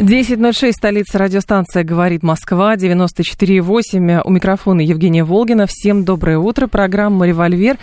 10.06, столица радиостанция «Говорит Москва», 94.8. У микрофона Евгения Волгина. Всем доброе утро. Программа «Револьвер».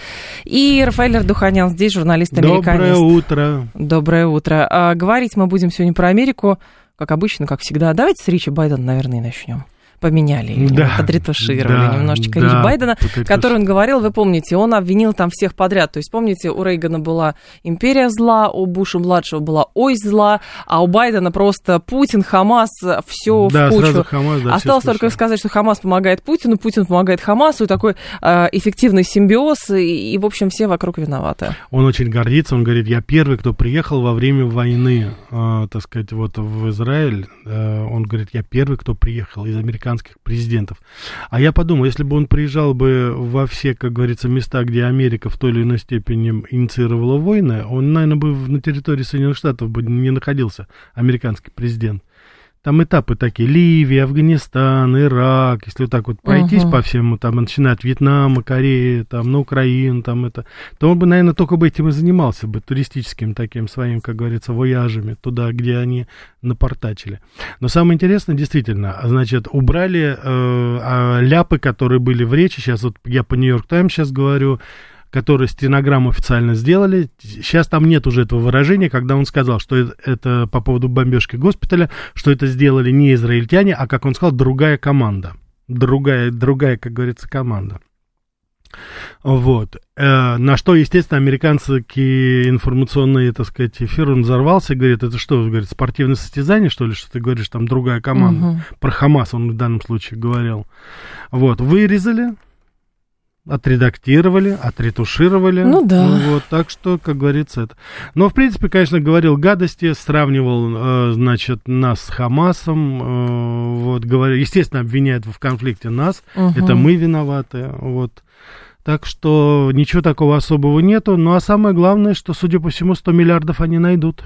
И Рафаэль Ардуханян здесь, журналист-американист. Доброе утро. Доброе утро. А, говорить мы будем сегодня про Америку, как обычно, как всегда. Давайте с Ричи Байдена, наверное, начнем поменяли, да, подретушировали да, немножечко да, речь Байдена, который он говорил, вы помните, он обвинил там всех подряд. То есть, помните, у Рейгана была империя зла, у Буша-младшего была ось зла, а у Байдена просто Путин, Хамас, все да, в кучу. Сразу Хамас, да, Осталось только сказать, что Хамас помогает Путину, Путин помогает Хамасу, и такой э, эффективный симбиоз, и, и, в общем, все вокруг виноваты. Он очень гордится, он говорит, я первый, кто приехал во время войны, э, так сказать, вот в Израиль. Э, он говорит, я первый, кто приехал из американских президентов. А я подумал, если бы он приезжал бы во все, как говорится, места, где Америка в той или иной степени инициировала войны, он, наверное, бы на территории Соединенных Штатов бы не находился, американский президент. Там этапы такие, Ливия, Афганистан, Ирак, если вот так вот пройтись uh-huh. по всему, там, начиная от Вьетнама, Кореи, там, на Украину, там, это, то он бы, наверное, только бы этим и занимался бы, туристическим таким своим, как говорится, вояжами, туда, где они напортачили. Но самое интересное, действительно, значит, убрали э, ляпы, которые были в речи, сейчас вот я по Нью-Йорк Таймс сейчас говорю, которые стенограмму официально сделали. Сейчас там нет уже этого выражения, когда он сказал, что это по поводу бомбежки госпиталя, что это сделали не израильтяне, а, как он сказал, другая команда. Другая, другая, как говорится, команда. Вот. Э, на что, естественно, американский информационный, так сказать, эфир, он взорвался и говорит, это что, говорит, спортивное состязание, что ли, что ты говоришь, там другая команда. Угу. Про Хамас он в данном случае говорил. Вот, вырезали, отредактировали, отретушировали. Ну да. Ну, вот, так что, как говорится, это. Но, в принципе, конечно, говорил гадости, сравнивал, э, значит, нас с Хамасом, э, вот, говорил, естественно, обвиняет в конфликте нас, угу. это мы виноваты, вот. Так что ничего такого особого нету. Ну, а самое главное, что, судя по всему, 100 миллиардов они найдут.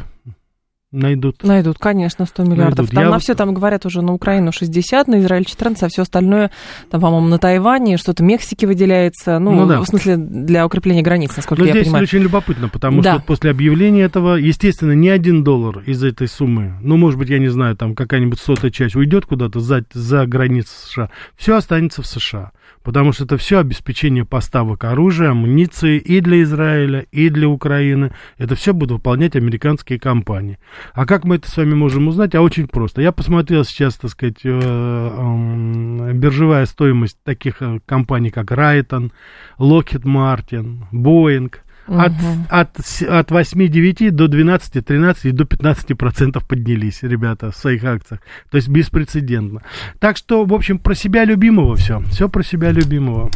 Найдут. Найдут, конечно, 100 миллиардов. Найдут. Там Я на все там говорят уже на Украину 60, на Израиль 14, а все остальное, там, по-моему, на Тайване, что-то Мексике выделяется. Ну, ну да. в смысле, для укрепления границ, насколько Но я здесь понимаю. очень любопытно, потому да. что после объявления этого, естественно, ни один доллар из этой суммы, ну, может быть, я не знаю, там какая-нибудь сотая часть уйдет куда-то за, за границы США, все останется в США потому что это все обеспечение поставок оружия, амуниции и для Израиля, и для Украины. Это все будут выполнять американские компании. А как мы это с вами можем узнать? А очень просто. Я посмотрел сейчас, так сказать, э, биржевая стоимость таких э, компаний, как Райтон, Lockheed Martin, Boeing – от, от, от 8-9 до 12-13 и до 15 процентов поднялись, ребята, в своих акциях. То есть беспрецедентно. Так что, в общем, про себя любимого все. Все про себя любимого.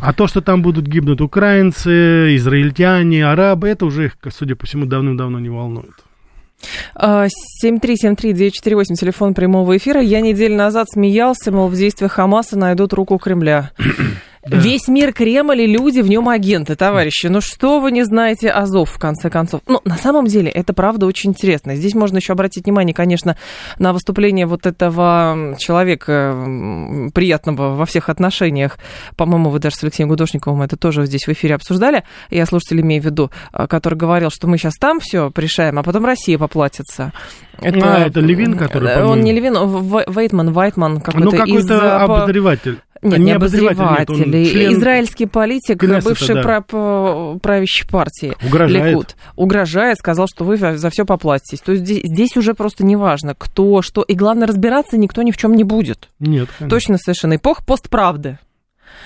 А то, что там будут гибнуть украинцы, израильтяне, арабы, это уже их, судя по всему, давным-давно не волнует. 7373948, а, телефон прямого эфира. Я неделю назад смеялся, мол, в действиях Хамаса найдут руку Кремля. Да. Весь мир Кремль и люди в нем агенты, товарищи. Ну что вы не знаете Азов, в конце концов? Ну, на самом деле, это правда очень интересно. Здесь можно еще обратить внимание, конечно, на выступление вот этого человека приятного во всех отношениях. По-моему, вы даже с Алексеем Гудошниковым это тоже здесь в эфире обсуждали. Я слушатель имею в виду, а, который говорил, что мы сейчас там все решаем, а потом Россия поплатится. Это, а, это Левин, который, Он не Левин, Вейтман, Вайтман какой-то. Ну, какой-то из, обозреватель. Нет, не, не обозреватель. Нет, он член... Израильский политик, Кнессета, бывший да. прав... правящей партии. Угрожает. Ликут. Угрожает, сказал, что вы за все поплатитесь. То есть здесь, здесь уже просто неважно, кто, что. И главное, разбираться никто ни в чем не будет. Нет, конечно. Точно совершенно. Эпоха постправды.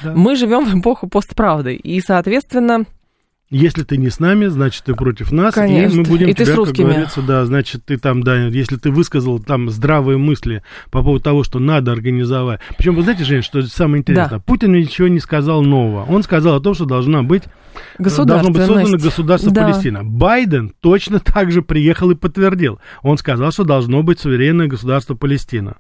Да. Мы живем в эпоху постправды. И, соответственно, если ты не с нами, значит, ты против нас, Конечно. и мы будем и тебя, русскими. как говорится, да, значит, ты там, да, если ты высказал там здравые мысли по поводу того, что надо организовать. Причем, вы знаете, Жень, что самое интересное, да. Путин ничего не сказал нового. Он сказал о том, что должна быть Должно быть создано государство да. Палестина. Байден точно так же приехал и подтвердил. Он сказал, что должно быть суверенное государство Палестина.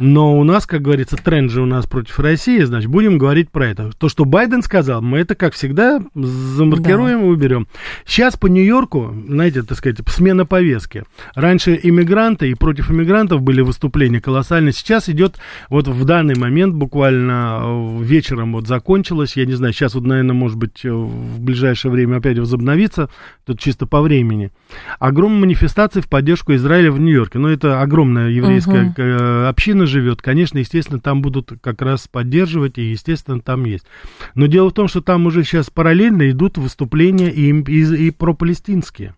Но у нас, как говорится, тренд же у нас против России, значит, будем говорить про это. То, что Байден сказал, мы это, как всегда, замаркируем да. и уберем. Сейчас по Нью-Йорку, знаете, так сказать, смена повестки. Раньше иммигранты и против иммигрантов были выступления колоссальные. Сейчас идет, вот в данный момент, буквально э, вечером вот закончилось, я не знаю, сейчас вот, наверное, может быть, э, в ближайшее время опять возобновится, тут чисто по времени. Огромные манифестации в поддержку Израиля в Нью-Йорке. Ну, это огромная еврейская угу община живет, конечно, естественно, там будут как раз поддерживать, и, естественно, там есть. Но дело в том, что там уже сейчас параллельно идут выступления и, и, и пропалестинские.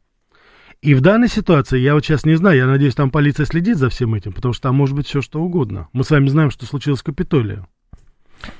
И в данной ситуации, я вот сейчас не знаю, я надеюсь, там полиция следит за всем этим, потому что там может быть все что угодно. Мы с вами знаем, что случилось в Капитолии.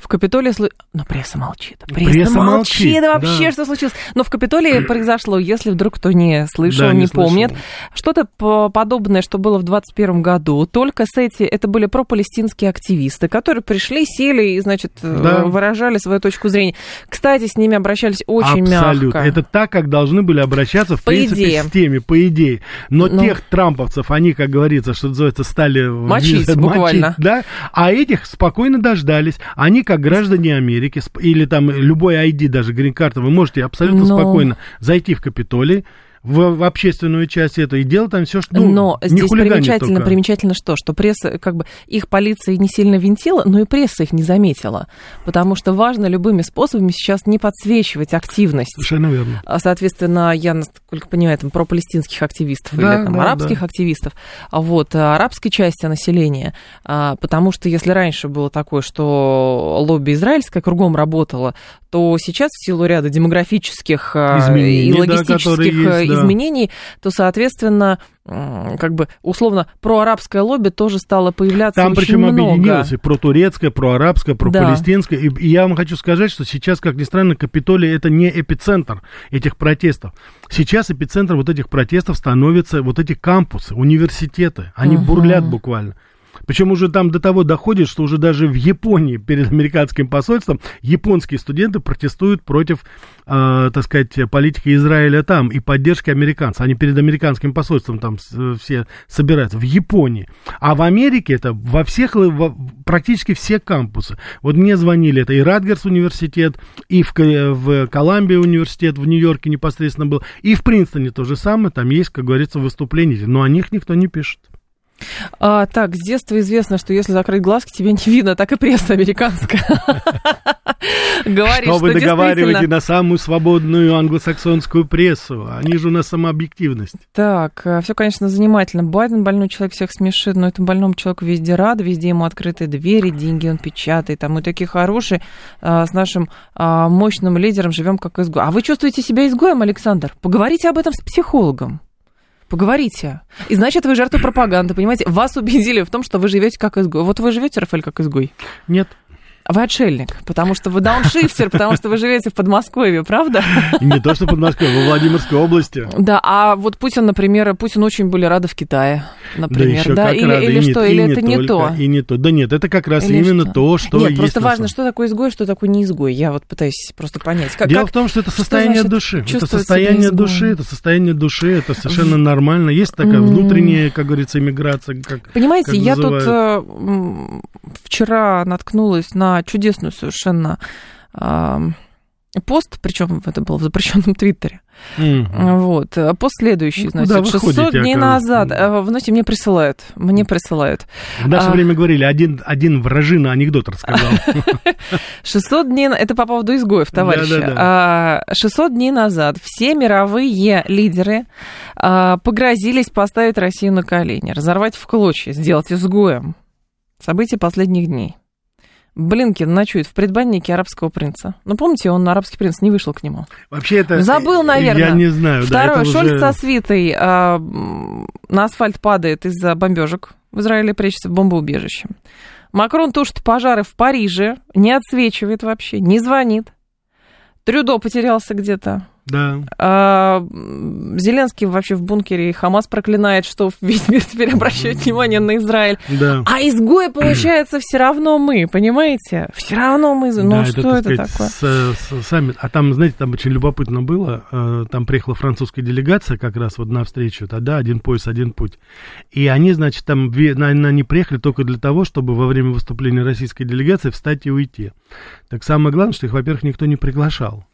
В Капитолии... Слы... Но пресса молчит. Пресса, пресса молчит. молчит. Вообще, да. что случилось? Но в Капитолии произошло, если вдруг кто не слышал, да, не, не помнит, что-то подобное, что было в 2021 году. Только с эти... Это были пропалестинские активисты, которые пришли, сели и, значит, э, да. выражали свою точку зрения. Кстати, с ними обращались очень Абсолютно. мягко. Это так, как должны были обращаться, в по принципе, идее. с теми, по идее. Но ну... тех трамповцев, они, как говорится, что называется, стали... Мочить, буквально. Мочить, да? А этих спокойно дождались. Они, как граждане Америки, или там любой ID, даже грин-карта, вы можете абсолютно Но... спокойно зайти в Капитолий, в, в общественную часть это и делать там все, что ну, Но не здесь примечательно, только. примечательно что, что пресса, как бы, их полиция не сильно винтила, но и пресса их не заметила, потому что важно любыми способами сейчас не подсвечивать активность. Совершенно верно. А, соответственно, я, насколько понимаю, там, про палестинских активистов да, или там, да, арабских да. активистов, а вот, а, арабской части населения, потому что если раньше было такое, что лобби израильское кругом работало, то сейчас в силу ряда демографических Изменений, и логистических да, есть, да. Изменений, то, соответственно, как бы условно проарабское лобби тоже стало появляться Там причем много. объединилось и про турецкое, про арабское, про да. И, и я вам хочу сказать, что сейчас, как ни странно, Капитолий это не эпицентр этих протестов. Сейчас эпицентр вот этих протестов становятся вот эти кампусы, университеты. Они угу. бурлят буквально. Причем уже там до того доходит, что уже даже в Японии перед американским посольством японские студенты протестуют против, э, так сказать, политики Израиля там и поддержки американцев. Они перед американским посольством там все собираются. В Японии. А в Америке это во всех, во, практически все кампусы. Вот мне звонили, это и Радгерс университет, и в, в Колумбии университет, в Нью-Йорке непосредственно был, и в Принстоне то же самое, там есть, как говорится, выступления, но о них никто не пишет. А, так, с детства известно, что если закрыть глазки, тебе не видно, так и пресса американская. Говорит, что вы договариваете на самую свободную англосаксонскую прессу? Они же у нас самообъективность. Так, э, все, конечно, занимательно. Байден больной человек всех смешит, но этому больному человеку везде рад, везде ему открытые двери, деньги он печатает, а мы такие хорошие, а, с нашим а, мощным лидером живем как изгой. А вы чувствуете себя изгоем, Александр? Поговорите об этом с психологом. Поговорите. И значит, вы жертва пропаганды, понимаете? Вас убедили в том, что вы живете как изгой. Вот вы живете, Рафаэль, как изгой? Нет. Вы отшельник, потому что вы дауншифтер, потому что вы живете в Подмосковье, правда? Не то, что в Подмосковье, во Владимирской области. Да, а вот Путин, например, Путин очень были рады в Китае, например, да? да? Или, или что, или это не то? И не то. Да нет, это как раз или именно что? то, что Нет, есть просто важно, что такое изгой, что такое не изгой. Я вот пытаюсь просто понять. Как, Дело как, в том, что это состояние что души. Это состояние души, это состояние души, это совершенно нормально. Есть такая внутренняя, как говорится, иммиграция. Как, Понимаете, как я тут э, вчера наткнулась на чудесную совершенно пост, причем это было в запрещенном твиттере. Mm-hmm. Вот. Пост следующий, ну, значит, 600 ходите, дней назад. Mm-hmm. Знаете, мне присылают. Мне присылают. В наше а... время говорили, один, один вражина анекдот рассказал. 600 дней... Это по поводу изгоев, товарищи. 600 дней назад все мировые лидеры а, погрозились поставить Россию на колени, разорвать в клочья, сделать изгоем. События последних дней. Блинкин ночует в предбаннике арабского принца. Ну, помните, он, арабский принц, не вышел к нему. Вообще это... Забыл, наверное. Я не знаю. Второе, да, Шольц уже... со свитой а, на асфальт падает из-за бомбежек. В Израиле прячется в бомбоубежище. Макрон тушит пожары в Париже, не отсвечивает вообще, не звонит. Трюдо потерялся где-то Да. А, Зеленский вообще в бункере и Хамас проклинает, что весь мир теперь обращает внимание на Израиль. Да. А изгои, получается, все равно мы, понимаете? Все равно мы. Ну, Да, что так это сказать, такое? с- с- саммит. А там, знаете, там очень любопытно было. э, Там приехала французская делегация как раз вот на встречу. Тогда один пояс, один путь. И они, значит, там на- они приехали только для того, чтобы во время выступления российской делегации встать и уйти. Так самое главное, что их, во-первых, никто не приглашал.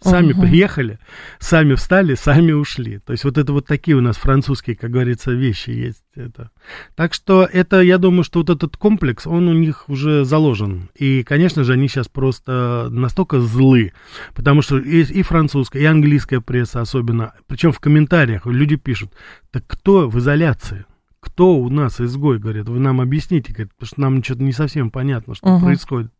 Сами Мгм. приехали, сами встали, сами ушли. То есть вот это вот такие у нас французские, как говорится, вещи есть. Это. Так что это, я думаю, что вот этот комплекс, он у них уже заложен. И, конечно же, они сейчас просто настолько злы, потому что и, и французская, и английская пресса особенно, причем в комментариях люди пишут, так кто в изоляции? Кто у нас изгой, говорят, вы нам объясните, говорят, потому что нам что-то не совсем понятно, что Мгм. происходит.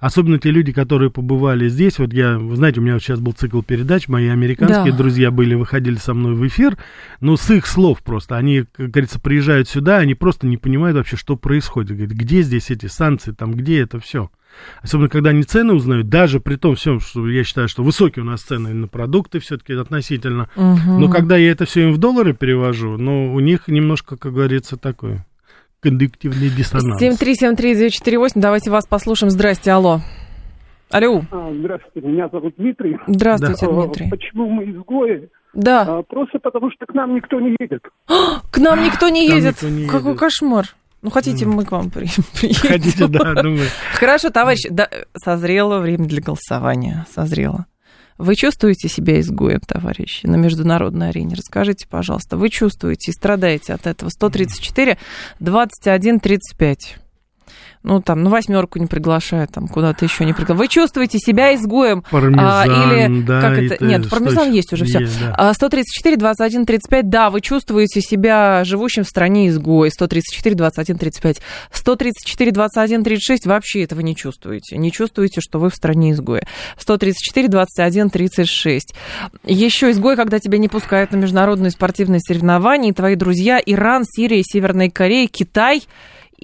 Особенно те люди, которые побывали здесь. Вот я, вы знаете, у меня вот сейчас был цикл передач, мои американские Да. друзья были, выходили со мной в эфир. Ну, с их слов просто. Они, как говорится, приезжают сюда, они просто не понимают вообще, что происходит. Говорят, где здесь эти санкции, там, где это все. Особенно, когда они цены узнают, даже при том всем, что я считаю, что высокие у нас цены на продукты все-таки относительно. Мгм. Но когда я это все им в доллары перевожу, ну, у них немножко, как говорится, такой кондуктивный диссонанс. 7373948, давайте вас послушаем. Здрасте, алло. Алло, А, Здравствуйте, меня зовут Дмитрий. здравствуйте, А, Дмитрий. Почему мы изгои? Да, А, Просто потому, что к нам никто не едет. к нам никто не едет. никто не Какой едет. кошмар. Ну, хотите, мы к вам при- приедем. Хотите, да, думаю. Хорошо, товарищи, да, созрело время для голосования. Созрело. Вы чувствуете себя изгоем, товарищи, на международной арене? Расскажите, пожалуйста, вы чувствуете и страдаете от этого? 134, 21, 35. Ну, там, на восьмерку не приглашают, там, куда-то еще не приглашают. Вы чувствуете себя изгоем? Пармезан, А, или да. как это? ты- Нет, пармезан есть уже все. Есть, да. А, 134, 21, 35, да, вы чувствуете себя живущим в стране изгой. 134, 21, 35. 134, 21, 36, вообще этого не чувствуете. Не чувствуете, что вы в стране изгоя. 134, 21, 36. Еще изгой, когда тебя не пускают на международные спортивные соревнования, и твои друзья Иран, Сирия, Северная Корея, Китай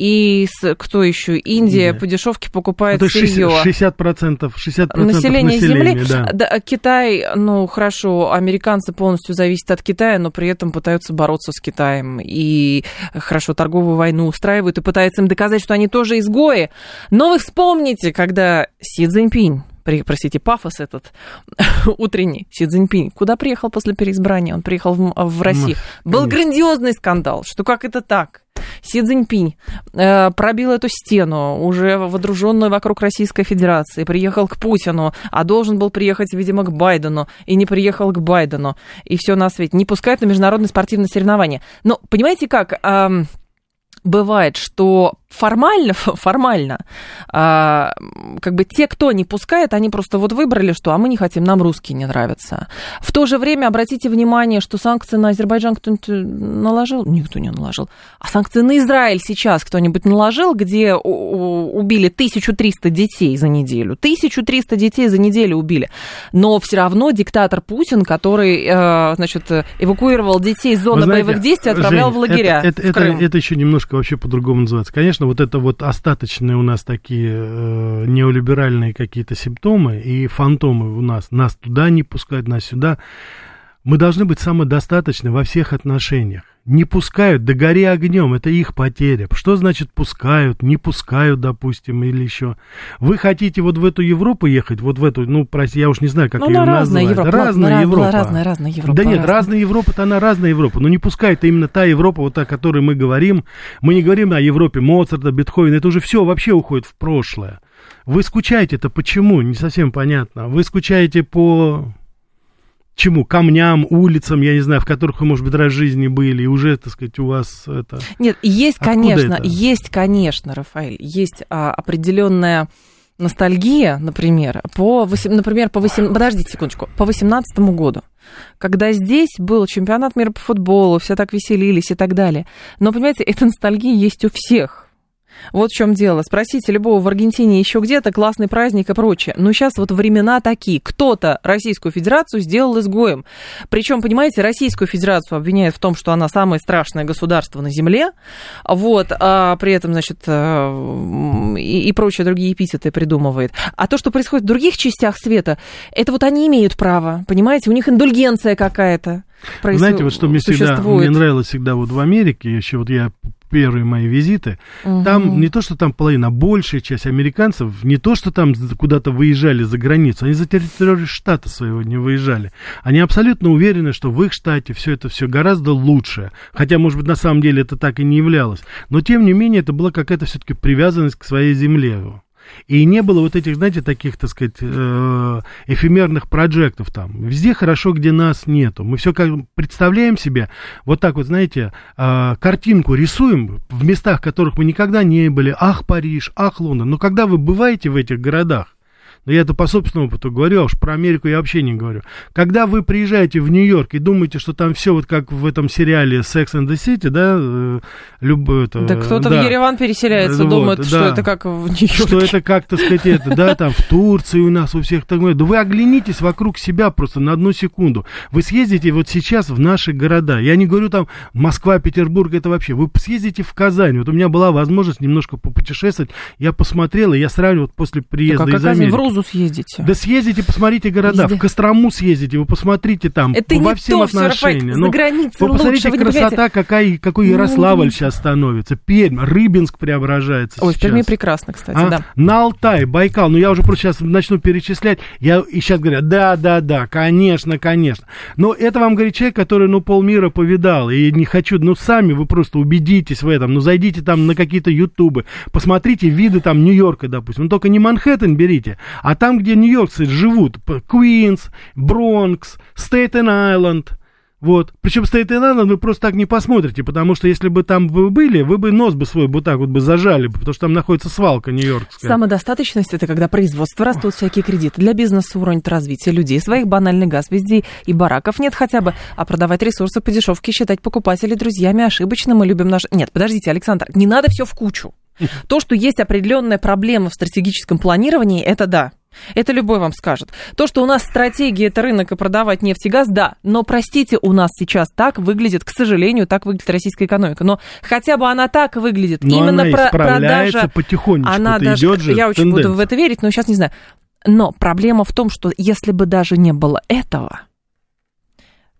и с- кто еще? Индия Индия. по дешевке Ну, покупает то есть сырье. 60%, 60% процентов Население Земли. да. Да, Китай, ну хорошо, американцы полностью зависят от Китая, но при этом пытаются бороться с Китаем. И хорошо, торговую войну устраивают и пытаются им доказать, что они тоже изгои. Но вы вспомните, когда Си Цзиньпинь при- простите, пафос этот утренний, Си Цзиньпинь, куда приехал после переизбрания? Он приехал в, в Россию. Был грандиозный скандал, что как это так? Си Цзиньпинь э, пробил эту стену, уже водруженную вокруг Российской Федерации, приехал к Путину, а должен был приехать, видимо, к Байдену, и не приехал к Байдену, и все на свете. Не пускают на международные спортивные соревнования. Но понимаете как? Бывает, что формально, формально, а, как бы те, кто не пускает, они просто вот выбрали, что, а мы не хотим, нам русские не нравятся. В то же время обратите внимание, что санкции на Азербайджан кто-нибудь наложил? Никто не наложил. А санкции на Израиль сейчас кто-нибудь наложил, где убили 1300 детей за неделю? 1300 детей за неделю убили. Но все равно диктатор Путин, который, э, значит, эвакуировал детей из зоны знаете, боевых действий, отправлял Жень, в лагеря. Это, это, в это, Крым. это еще немножко вообще по-другому называется. Конечно, вот это вот остаточные у нас такие э, неолиберальные какие-то симптомы и фантомы у нас. Нас туда не пускают, нас сюда. Мы должны быть самодостаточны во всех отношениях. Не пускают, да гори огнем, это их потеря. Что значит пускают, не пускают, допустим, или еще? Вы хотите вот в эту Европу ехать, вот в эту, ну, прости, я уж не знаю, как Ну, ее она разная назвать. Европа. Разная Была Европа. разная, разная Европа. Да нет, разная. разная Европа-то она разная Европа, но не пускает именно та Европа, вот о которой мы говорим. Мы не говорим о Европе Моцарта, Бетховена, это уже все вообще уходит в прошлое. Вы скучаете-то почему? Не совсем понятно. Вы скучаете по чему? Камням, улицам, я не знаю, в которых вы, может быть, раз в жизни были, и уже, так сказать, у вас это... Нет, есть, Откуда конечно, это? есть, конечно, Рафаэль, есть а, определенная ностальгия, например, по, восем- например, по 8, подождите секундочку, по 18 году, когда здесь был чемпионат мира по футболу, все так веселились и так далее. Но, понимаете, эта ностальгия есть у всех. Вот в чем дело. Спросите любого в Аргентине еще где-то классный праздник и прочее. Но сейчас вот времена такие. Кто-то Российскую Федерацию сделал изгоем. Причем, понимаете, Российскую Федерацию обвиняют в том, что она самое страшное государство на Земле. Вот, а при этом, значит, э, и, и прочие другие эпитеты придумывает. А то, что происходит в других частях света, это вот они имеют право. Понимаете, у них индульгенция какая-то. Проис... Знаете, вот что мне всегда мне нравилось всегда вот в Америке, еще вот я первые мои визиты, угу. там не то, что там половина, а большая часть американцев, не то, что там куда-то выезжали за границу, они за территорию штата своего не выезжали. Они абсолютно уверены, что в их штате все это все гораздо лучше. Хотя, может быть, на самом деле это так и не являлось. Но, тем не менее, это была какая-то все-таки привязанность к своей земле. И не было вот этих, знаете, таких, так сказать, э, эфемерных проектов там. Везде хорошо, где нас нету. Мы все как представляем себе, вот так вот, знаете, э, картинку рисуем в местах, в которых мы никогда не были. Ах, Париж, ах, Лондон. Но когда вы бываете в этих городах, но я это по собственному опыту говорю, а уж про Америку я вообще не говорю. Когда вы приезжаете в Нью-Йорк и думаете, что там все вот как в этом сериале Sex and the City, да, э, любое это... Да кто-то да. в Ереван переселяется, вот, думает, да. что это как в Нью-Йорке. Что это как, так сказать, это, да, там в Турции у нас у всех так Да вы оглянитесь вокруг себя просто на одну секунду. Вы съездите вот сейчас в наши города. Я не говорю там Москва, Петербург, это вообще. Вы съездите в Казань. Вот у меня была возможность немножко попутешествовать. Я посмотрел, и я сравнивал вот после приезда так, а из Америки. в Рузу съездите. Да съездите, посмотрите города. Везде. В Кострому съездите, вы посмотрите там. Это во всем то, отношениям. Ну, за границей вы посмотрите, лучше, красота, какая, какой ну, Ярославль ну, сейчас становится. Пермь, Рыбинск преображается Ой, сейчас. Перми прекрасно, кстати, а? да. На Алтай, Байкал. Ну, я уже просто сейчас начну перечислять. Я, и сейчас говорят, да, да, да, конечно, конечно. Но это вам говорит человек, который, ну, полмира повидал. И не хочу, ну, сами вы просто убедитесь в этом. Ну, зайдите там на какие-то ютубы, посмотрите виды там Нью-Йорка, допустим. Ну, только не Манхэттен берите, а там, где нью-йоркцы живут. Куинс, Бронкс, Стейтен-Айленд. Вот. Причем Стейтен-Айленд вы просто так не посмотрите, потому что если бы там вы были, вы бы нос бы свой вот так вот бы зажали, потому что там находится свалка нью-йоркская. Самодостаточность – это когда производство растут всякие кредиты. Для бизнеса уронит развитие людей, своих банальный газ везде, и бараков нет хотя бы. А продавать ресурсы по дешевке, считать покупателей друзьями ошибочно, мы любим наш... Нет, подождите, Александр, не надо все в кучу. То, что есть определенная проблема в стратегическом планировании, это да. Это любой вам скажет. То, что у нас стратегия это рынок и продавать нефть и газ, да. Но, простите, у нас сейчас так выглядит, к сожалению, так выглядит российская экономика. Но хотя бы она так выглядит. Но Именно она про продажа. потихонечку. Она даже, идет же я очень тенденция. буду в это верить, но сейчас не знаю. Но проблема в том, что если бы даже не было этого,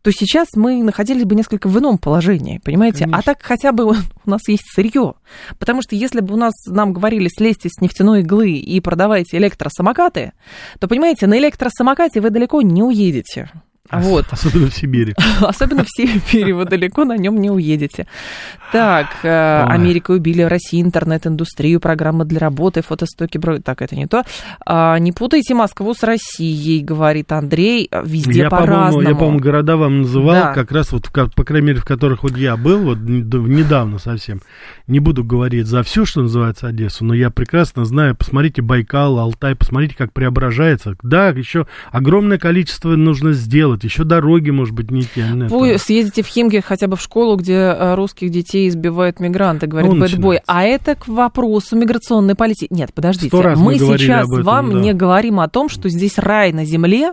то сейчас мы находились бы несколько в ином положении, понимаете? А Конечно. А так хотя бы у нас есть сырье. Потому что если бы у нас нам говорили, слезьте с нефтяной иглы и продавайте электросамокаты, то, понимаете, на электросамокате вы далеко не уедете. Вот. Особенно в Сибири. Особенно в Сибири, вы далеко на нем не уедете. Так, э, Америка убили Россию, интернет-индустрию, программа для работы, фотостоки, бро... так, это не то. А, не путайте Москву с Россией, говорит Андрей, везде я, по-разному. Я, по-моему, города вам называл, да. как раз вот, по крайней мере, в которых вот я был, вот недавно совсем. Не буду говорить за всю, что называется, Одессу, но я прекрасно знаю, посмотрите Байкал, Алтай, посмотрите, как преображается. Да, еще огромное количество нужно сделать, еще дороги, может быть, не те. Вы съездите в Химки хотя бы в школу, где э, русских детей избивают мигранты, говорит ну, Бэтбой. А это к вопросу миграционной политики. Нет, подождите. Мы, мы сейчас этом, вам да. не говорим о том, что здесь рай на земле,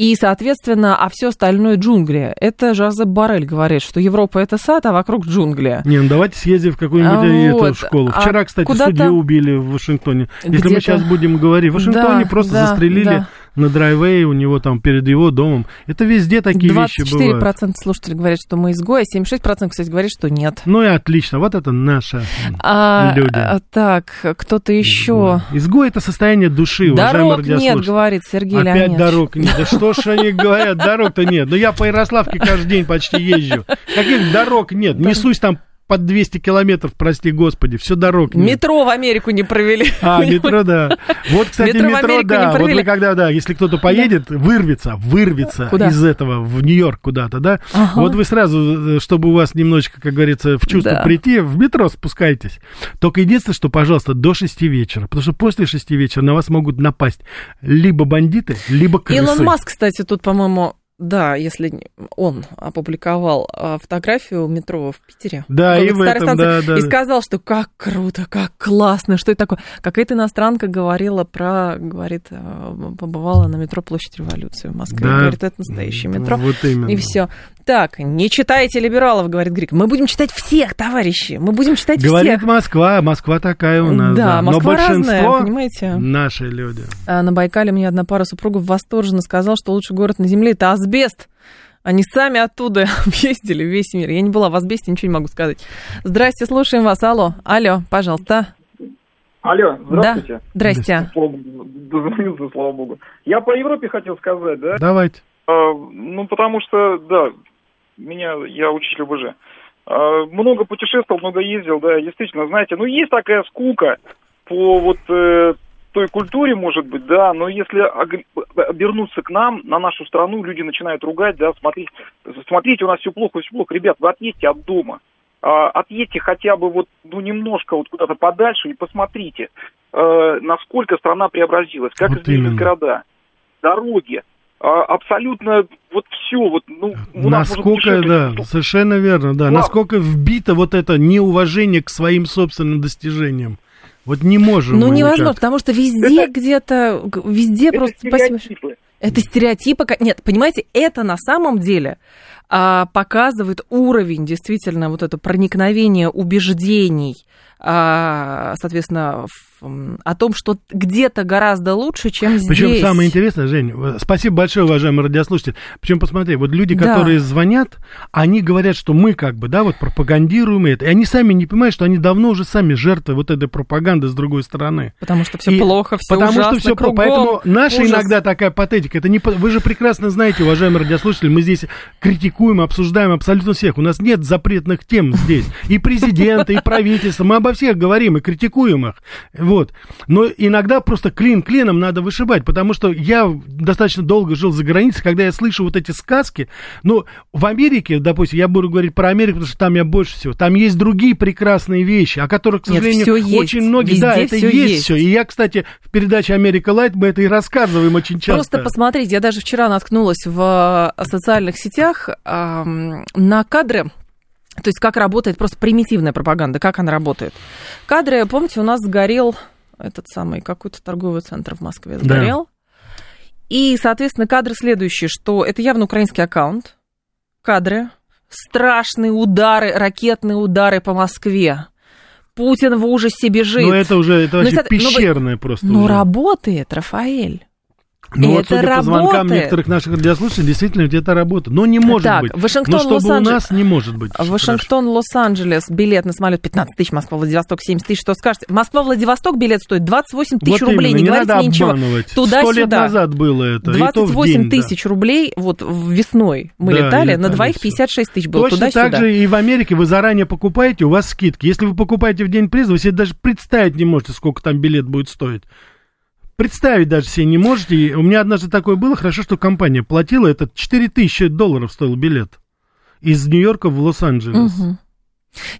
и, соответственно, а все остальное джунгли. Это Жозеп Барель говорит, что Европа это сад, а вокруг джунгли. Не, ну давайте съездим в какую-нибудь а, вот. школу. А Вчера, а кстати, судью убили в Вашингтоне. Если мы сейчас будем говорить, в Вашингтоне да, просто да, застрелили да на драйвее у него там перед его домом. Это везде такие вещи бывают. 24% слушателей говорят, что мы изгои, а 76% кстати говорят, что нет. Ну и отлично, вот это наши а, люди. А, так, кто-то еще. Изгой. изгой это состояние души, Дорог нет, говорит Сергей Опять Леонидович. дорог нет. Да что ж они говорят, дорог-то нет. Ну я по Ярославке каждый день почти езжу. Каких дорог нет? Несусь там под 200 километров, прости господи, все дорог нет. Метро в Америку не провели. А, метро, да. Вот, кстати, метро, метро да. Вот вы когда, да, если кто-то поедет, да. вырвется, вырвется Куда? из этого в Нью-Йорк куда-то, да, ага. вот вы сразу, э, чтобы у вас немножечко, как говорится, в чувство да. прийти, в метро спускайтесь. Только единственное, что, пожалуйста, до 6 вечера, потому что после 6 вечера на вас могут напасть либо бандиты, либо крысы. Илон Маск, кстати, тут, по-моему, да, если он опубликовал а, фотографию метро в Питере. Да, и в этом, станции, да, да. И сказал, что как круто, как классно, что это такое. Какая-то иностранка говорила про, говорит, а, побывала на метро Площадь Революции в Москве. Да. Говорит, это настоящее метро. Вот именно. И все. Так, не читайте либералов, говорит Грик. Мы будем читать всех, товарищи. Мы будем читать Говорит всех. Москва, Москва такая у нас. Да, Но Москва разная, большинство понимаете? наши люди. А на Байкале мне одна пара супругов восторженно сказала, что лучший город на Земле – это Асбест. Они сами оттуда ездили весь мир. Я не была в Асбесте, ничего не могу сказать. Здрасте, слушаем вас. Алло, алло, пожалуйста. Алло, здравствуйте. Да, здрасте. Слава богу, Дозвонился, слава богу. Я по Европе хотел сказать, да? Давайте. А, ну, потому что, да, меня, я учитель ОБЖ. А, много путешествовал, много ездил, да, действительно, знаете, ну, есть такая скука по вот э, той культуре, может быть, да, но если обернуться к нам, на нашу страну, люди начинают ругать, да, смотреть, смотрите, у нас все плохо, все плохо. Ребят, вы отъедьте от дома. А, отъедьте хотя бы вот, ну, немножко вот куда-то подальше и посмотрите, э, насколько страна преобразилась, как Вот изменились именно. города, дороги, а, абсолютно вот все, вот, ну, у Насколько, да, ну, совершенно верно, да. Да. Насколько вбито вот это неуважение к своим собственным достижениям. Вот не можем Ну, мы невозможно, потому что везде Это- где-то, везде это просто... спасибо. стереотипы. Это стереотипы. Нет, понимаете, это на самом деле показывает уровень действительно вот это проникновение убеждений, а, соответственно, о том, что где-то гораздо лучше, чем здесь. Причем самое интересное, Жень, э, спасибо большое, уважаемый радиослушатель. Причем посмотри, вот люди, Да. которые звонят, они говорят, что мы как бы, да, вот пропагандируем это. И они сами не понимают, что они давно уже сами жертвы вот этой пропаганды с другой стороны. Потому что все И плохо, все Потому ужасно, что все кругом. Поэтому наша ужас. иногда такая патетика. Это не, вы же прекрасно знаете, уважаемые радиослушатели, мы здесь критикуем, обсуждаем абсолютно всех. У нас нет запретных тем здесь. И президента, и правительства. Мы обо всех говорим и критикуем их. Вот. Но иногда просто клин клином надо вышибать, потому что я достаточно долго жил за границей, когда я слышу вот эти сказки. Но в Америке, допустим, я буду говорить про Америку, потому что там я больше всего. Там есть другие прекрасные вещи, о которых, к Нет, сожалению, есть. очень многие... Везде да, это всё есть, есть. все. И я, кстати, в передаче «Америка Лайт» мы это и рассказываем очень часто. Просто посмотрите, я даже вчера наткнулась в э, социальных сетях на кадры, то есть как работает просто примитивная пропаганда, как она работает. Кадры, помните, у нас сгорел этот самый какой-то торговый центр в Москве Да. сгорел. И, соответственно, кадры следующие, что это явно украинский аккаунт. Кадры. Страшные удары, ракетные удары по Москве. Путин в ужасе бежит. Ну, это уже это Ну, вообще ну, пещерное просто. Но уже. работает, Рафаэль. Ну, вот, судя по звонкам работает. некоторых наших радиослушателей, действительно, где-то работает. Но не может Так, быть. Вашингтон, Но чтобы у Лос-Анджелес- нас не может быть. Вашингтон, Лос-Анджелес, билет на самолет 15 тысяч, Москва, Владивосток 70 тысяч, что скажете? Москва, Владивосток билет стоит 28 тысяч Вот рублей, именно, не, не говорите надо мне ничего. Туда-сюда. Сто лет назад было это. и то в 28 день, да. тысяч рублей, вот весной мы Да, летали, летали, на двоих всё. 56 тысяч было, Точно туда-сюда. так же и в Америке вы заранее покупаете, у вас скидки. Если вы покупаете в день приза, вы себе даже представить не можете, сколько там билет будет стоить. Представить даже себе не можете. У меня однажды такое было, хорошо, что компания платила, это 4000 долларов стоил билет. Из Нью-Йорка в Лос-Анджелес. Мгм.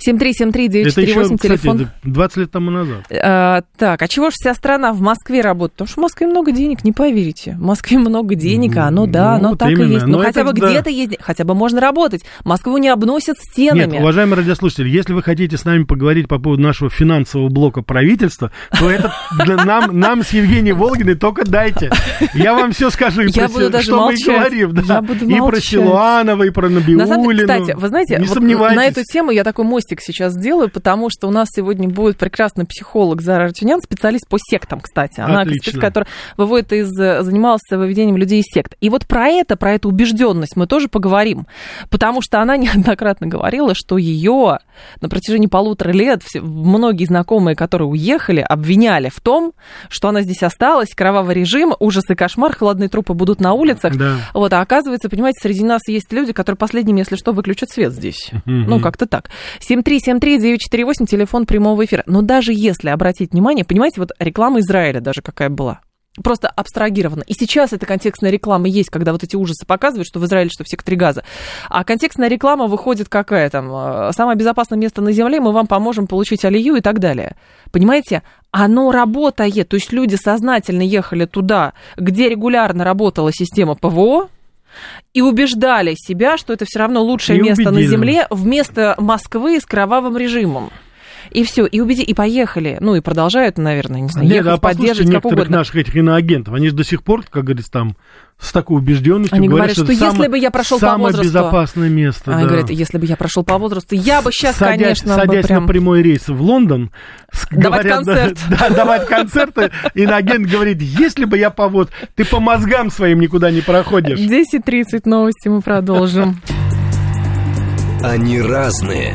Это еще, 7373948, кстати, телефон. это 20 лет тому назад. А, так, а чего же вся страна в Москве работает? Потому что в Москве много денег, не поверите. В Москве много денег, а оно, да, Ну, оно вот так и именно. есть. Ну, Но хотя бы да. где-то есть, хотя бы можно работать. Москву не обносят стенами. Нет, уважаемые радиослушатели, если вы хотите с нами поговорить по поводу нашего финансового блока правительства, то это нам, нам с Евгенией Волгиной только дайте. Я вам все скажу, и про что мы говорим. да. И про. Силуанова, и про Набиулину. На самом деле, кстати, вы знаете, на эту тему я такой мостик сейчас сделаю, потому что у нас сегодня будет прекрасный психолог Зара Артюнян, специалист по сектам, кстати. Она Отлично. который выводит из, занималась выведением людей из сект. И вот про это, про эту убежденность мы тоже поговорим, потому что она неоднократно говорила, что ее на протяжении полутора лет все, многие знакомые, которые уехали, обвиняли в том, что она здесь осталась, кровавый режим, ужас и кошмар, холодные трупы будут на улицах. Да. Вот, а оказывается, понимаете, среди нас есть люди, которые последними, если что, выключат свет здесь. Ну, как-то так. 7373948, телефон прямого эфира. Но даже если обратить внимание, понимаете, вот реклама Израиля даже какая была. Просто абстрагирована. И сейчас эта контекстная реклама есть, когда вот эти ужасы показывают, что в Израиле, что в секторе газа. А контекстная реклама выходит какая там, э, самое безопасное место на Земле, мы вам поможем получить алию и так далее. Понимаете? Оно работает. То есть люди сознательно ехали туда, где регулярно работала система ПВО, и убеждали себя, что это все равно лучшее И место убедили. на Земле вместо Москвы с кровавым режимом. И все, и убеди, и поехали. Ну и продолжают, наверное, не знаю, Нет, ехать, а поддерживать, как некоторых угодно. наших этих иноагентов, они же до сих пор, как говорится, там, с такой убежденностью Они говорят, это что если самое- бы я прошел по самое возрасту- безопасное место. Они да. говорят, если бы я прошел по возрасту, я бы сейчас, Садясь, конечно, садясь прям... на прямой рейс в Лондон, с- Давать говорят, да, концерт. Да, давать концерты, иноагент говорит, если бы я по вот, ты по мозгам своим никуда не проходишь. 10.30 новости мы продолжим. Они разные,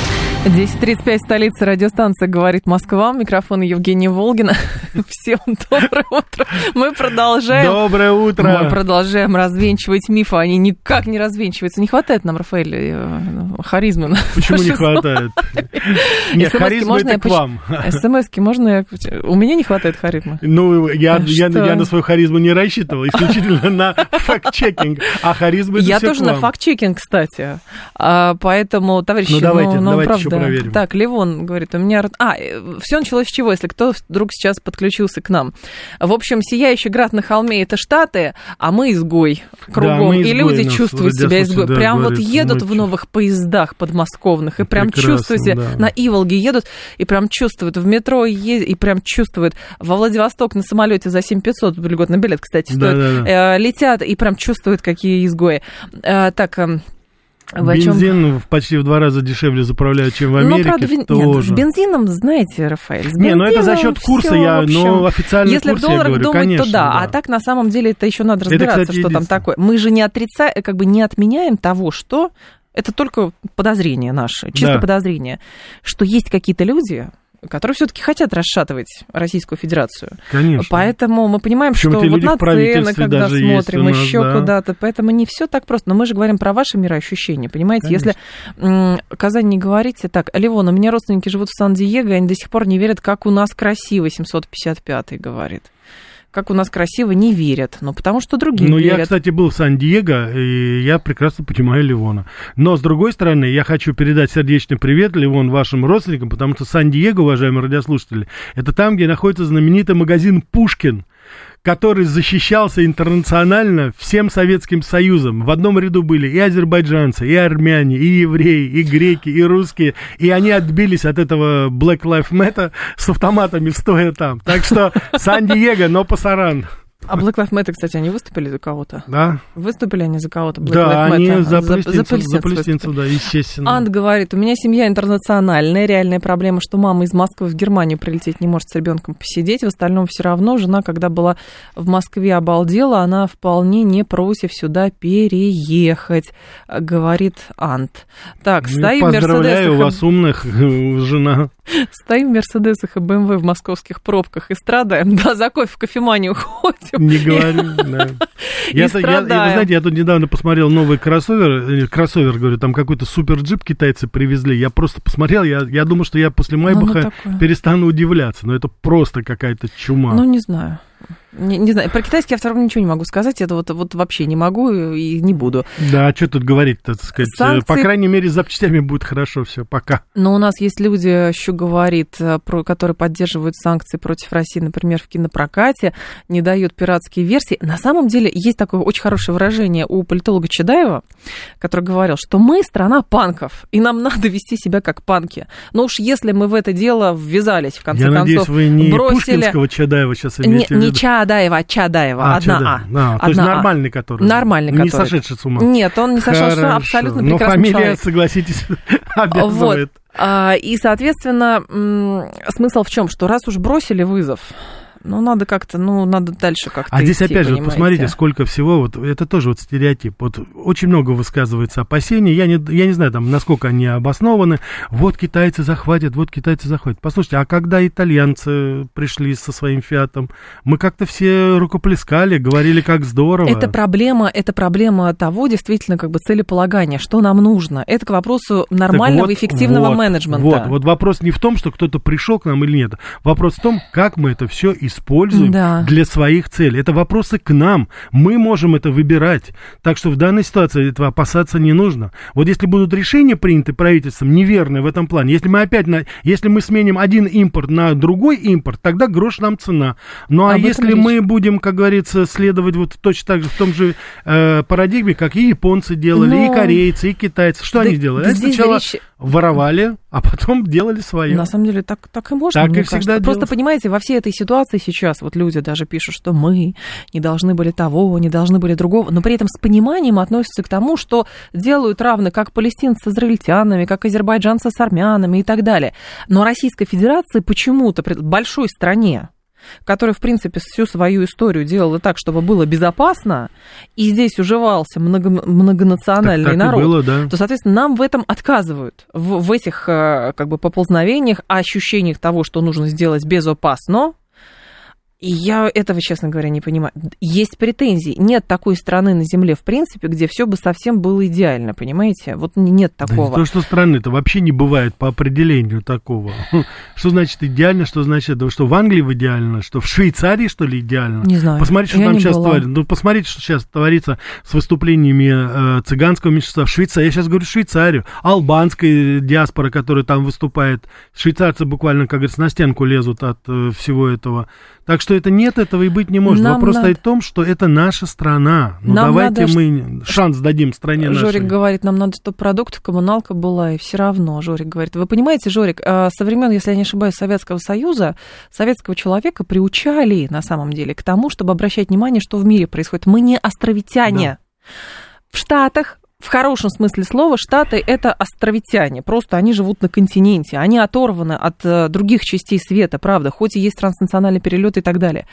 10.35, столица радиостанция «Говорит Москва». Микрофон Евгения Волгина. Всем доброе утро. Мы продолжаем. Доброе утро. Мы продолжаем развенчивать мифы. Они никак не развенчиваются. Не хватает нам, Рафаэль, э, харизмы. Почему не хватает? Нет, можно это к вам. СМСки можно. У меня не хватает харизмы. Ну, я, на свою харизму не рассчитывал, исключительно на факт-чекинг, а харизма это Я тоже на факт-чекинг, кстати. А, поэтому, товарищи, Ну, давайте, давайте ещё проверим. Так, Левон говорит, у меня... А, все началось с чего, если кто вдруг сейчас подключился к нам. В общем, сияющий град на холме – это Штаты, а мы изгой кругом. мы и изгои, люди чувствуют себя изгой. да, прям вот говорит, едут ну, в новых поездах подмосковных, и прям Прекрасно, чувствуете, да. на Иволге едут, и прям чувствуют, в метро ездят, и прям чувствуют. Во Владивосток на самолете за 7500 льготный билет, кстати, стоит. Да-да-да. Э, летят и прям чувствуют, какие изгои. Э, так, чём? Бензин в- почти в два раза дешевле заправляют, чем в Америке. ну, правда, вин- тоже. нет, с бензином, знаете, Рафаэль, с Не, ну это за счет курса, всё, я, в общем. но официальный Если курс в долларах говорю, думать, конечно, то да. А так, на самом деле, это еще надо Это, разбираться, кстати, что там такое. Мы же не отрицаем, как бы не отменяем того, что... Это только подозрение наше, чисто Да. подозрение, что есть какие-то люди, которые все-таки хотят расшатывать Российскую Федерацию. Конечно. Поэтому мы понимаем, Причем что вот на цены, когда смотрим, нас, еще да. куда-то. Поэтому не все так просто. Но мы же говорим про ваши мироощущения, понимаете? Конечно. Если м, Казань не говорите, так, Ливон, у меня родственники живут в Сан-Диего, и они до сих пор не верят, как у нас красиво, 755-й говорит. Как у нас красиво, не верят. Но потому что другие Ну, я, верят. кстати, был в Сан-Диего, и я прекрасно понимаю Ливона. Но, с другой стороны, я хочу передать сердечный привет, Ливон, вашим родственникам, потому что Сан-Диего, уважаемые радиослушатели, это там, где находится знаменитый магазин «Пушкин», который защищался интернационально всем Советским Союзом. В одном ряду были и азербайджанцы, и армяне, и евреи, и греки, и русские. И они отбились от этого Black Lives Matter с автоматами, стоя там. Так что Сан-Диего, но пасаран. А Black Lives Matter, кстати, они выступили за кого-то? Да? Выступили они за кого-то? Black Да, Lives они Matter? за палестинцев, за палестинцев палестинцев, да, естественно. Ант говорит, у меня семья интернациональная, реальная проблема, что мама из Москвы в Германию прилететь не может с ребенком посидеть, в остальном все равно. Жена, когда была в Москве, обалдела, она вполне не против сюда переехать, говорит Ант. Так, Ну, стоим в Поздравляю Мерседесах, вас, умных, жена. стоим в Мерседесах и БМВ в московских пробках и страдаем. Да, за кофе в кофеманию ходим. Не говорю, да. Я, я, я- вы знаете, я тут недавно посмотрел новый кроссовер, э, кроссовер, говорю, там какой-то супер джип китайцы привезли. Я просто посмотрел, я, я думаю, что я после Ну, ну, Майбаха перестану удивляться, но это просто какая-то чума. Ну, не знаю. Не, не знаю, про китайский автор ничего не могу сказать, это вот, вот вообще не могу и не буду. Да, а что тут говорить, так сказать, э, Санкции- по крайней мере, с запчастями будет хорошо все, пока. Но у нас есть люди, еще говорит, э, про, которые поддерживают санкции против России, например, в кинопрокате, не дают пиратские версии. На самом деле есть такое очень хорошее выражение у политолога Чедаева, который говорил, что мы страна панков, и нам надо вести себя как панки. Но уж если мы в это дело ввязались, в конце Я концов, надеюсь, вы не бросили... Пушкинского Чадаева сейчас Не, имеете в не виду. Чадаева, а Чадаева, А, одна Чадаев. А. А, то есть Одна А. нормальный который. Нормальный Не который. сошедший с ума. Нет, он не сошел, что Хорошо. абсолютно Но прекрасный фамилия, человек. согласитесь, Вот. обязывает. А, И, соответственно, смысл в чем? Что раз уж бросили вызов, ну, надо как-то, ну, надо дальше как-то А здесь идти, опять же, понимаете? посмотрите, сколько всего, вот это тоже вот стереотип. Вот очень много высказывается опасений. Я не, я не знаю, там, насколько они обоснованы. Вот китайцы захватят, вот китайцы захватят. Послушайте, а когда итальянцы пришли со своим фиатом, мы как-то все рукоплескали, говорили, как здорово. Это проблема, это проблема того, действительно, как бы целеполагания, что нам нужно. Это к вопросу Так нормального, вот, эффективного вот, менеджмента. Вот, вот вопрос не в том, что кто-то пришел к нам или нет. Вопрос в том, как мы это все используем Да. для своих целей. Это вопросы к нам. Мы можем это выбирать. Так что в данной ситуации этого опасаться не нужно. Вот если будут решения приняты правительством неверные в этом плане, если мы опять, на, если мы сменим один импорт на другой импорт, тогда грош нам цена. Ну а Об если речь. мы будем, как говорится, следовать вот точно так же в том же э, парадигме, как и японцы делали, Но- и корейцы, и китайцы, что Да- они делали? да Они сначала речь- воровали, а потом делали свое. На самом деле так, так и можно, Так и всегда кажется. Просто понимаете, во всей этой ситуации сейчас вот люди даже пишут, что мы не должны были того, не должны были другого, но при этом с пониманием относятся к тому, что делают равно как палестинцы с израильтянами, как азербайджанцы с армянами и так далее. Но Российская Федерация почему-то, большой стране, которая, в принципе, всю свою историю делала так, чтобы было безопасно, и здесь уживался много, многонациональный Так- так народ, было, да. то, соответственно, нам в этом отказывают, в, в этих э, как бы поползновениях, ощущениях того, что нужно сделать безопасно. И я этого, честно говоря, не понимаю. Есть претензии. Нет такой страны на Земле, в принципе, где все бы совсем было идеально, понимаете? Вот нет Да такого. не то, что страны, это вообще не бывает по определению такого. Что значит идеально, что значит, да что в Англии идеально, что в Швейцарии, что ли, идеально? Не знаю. Посмотрите, что Я там сейчас была. творится. Ну, посмотрите, что сейчас творится с выступлениями э, цыганского меньшинства в Швейцарии. Я сейчас говорю Швейцарию. Албанская диаспора, которая там выступает. Швейцарцы буквально, как говорится, на стенку лезут от э, всего этого. Так что это нет, этого и быть не может. Нам Вопрос надо- стоит в том, что это наша страна. Ну, Нам давайте надо, мы шанс дадим стране нашей. Жорик говорит, нам надо, чтобы продукт, коммуналка была, и все равно, Жорик говорит. Вы понимаете, Жорик, э, со времен, если я не ошибаюсь, Советского Союза, советского человека приучали, на самом деле, к тому, чтобы обращать внимание, что в мире происходит. Мы не островитяне. В Штатах в хорошем смысле слова Штаты это островитяне. Просто они живут на континенте. Они оторваны от э, других частей света, правда, хоть и есть транснациональный перелет и так далее.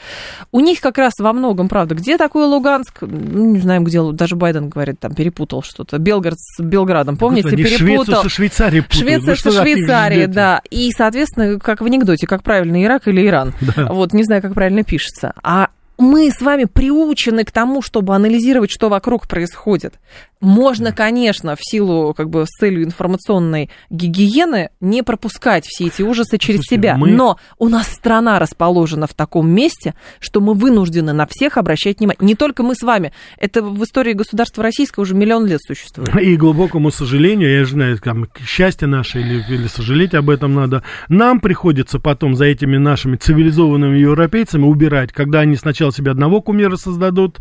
У них как раз во многом, правда, где такой Луганск? Ну, не знаем, где, даже Байден говорит, там перепутал что-то. Белгород с Белградом, помните, Швецию перепутал. со Швейцарией путают. Швеция что со Швейцарией, да. И, соответственно, как в анекдоте, как правильно, Ирак или Иран. Вот, не знаю, как правильно пишется. А мы с вами приучены к тому, чтобы анализировать, что вокруг происходит. Можно, конечно, в силу, как бы, с целью информационной гигиены не пропускать все эти ужасы через Слушайте, себя. мы- Но у нас страна расположена в таком месте, что мы вынуждены на всех обращать внимание. Не только мы с вами. Это в истории государства российского уже миллион лет существует. И глубокому сожалению, я же знаю, там, счастье наше или, или сожалеть об этом надо, нам приходится потом за этими нашими цивилизованными европейцами убирать, когда они сначала себе одного кумира создадут,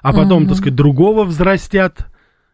а потом, так сказать, другого взрастят.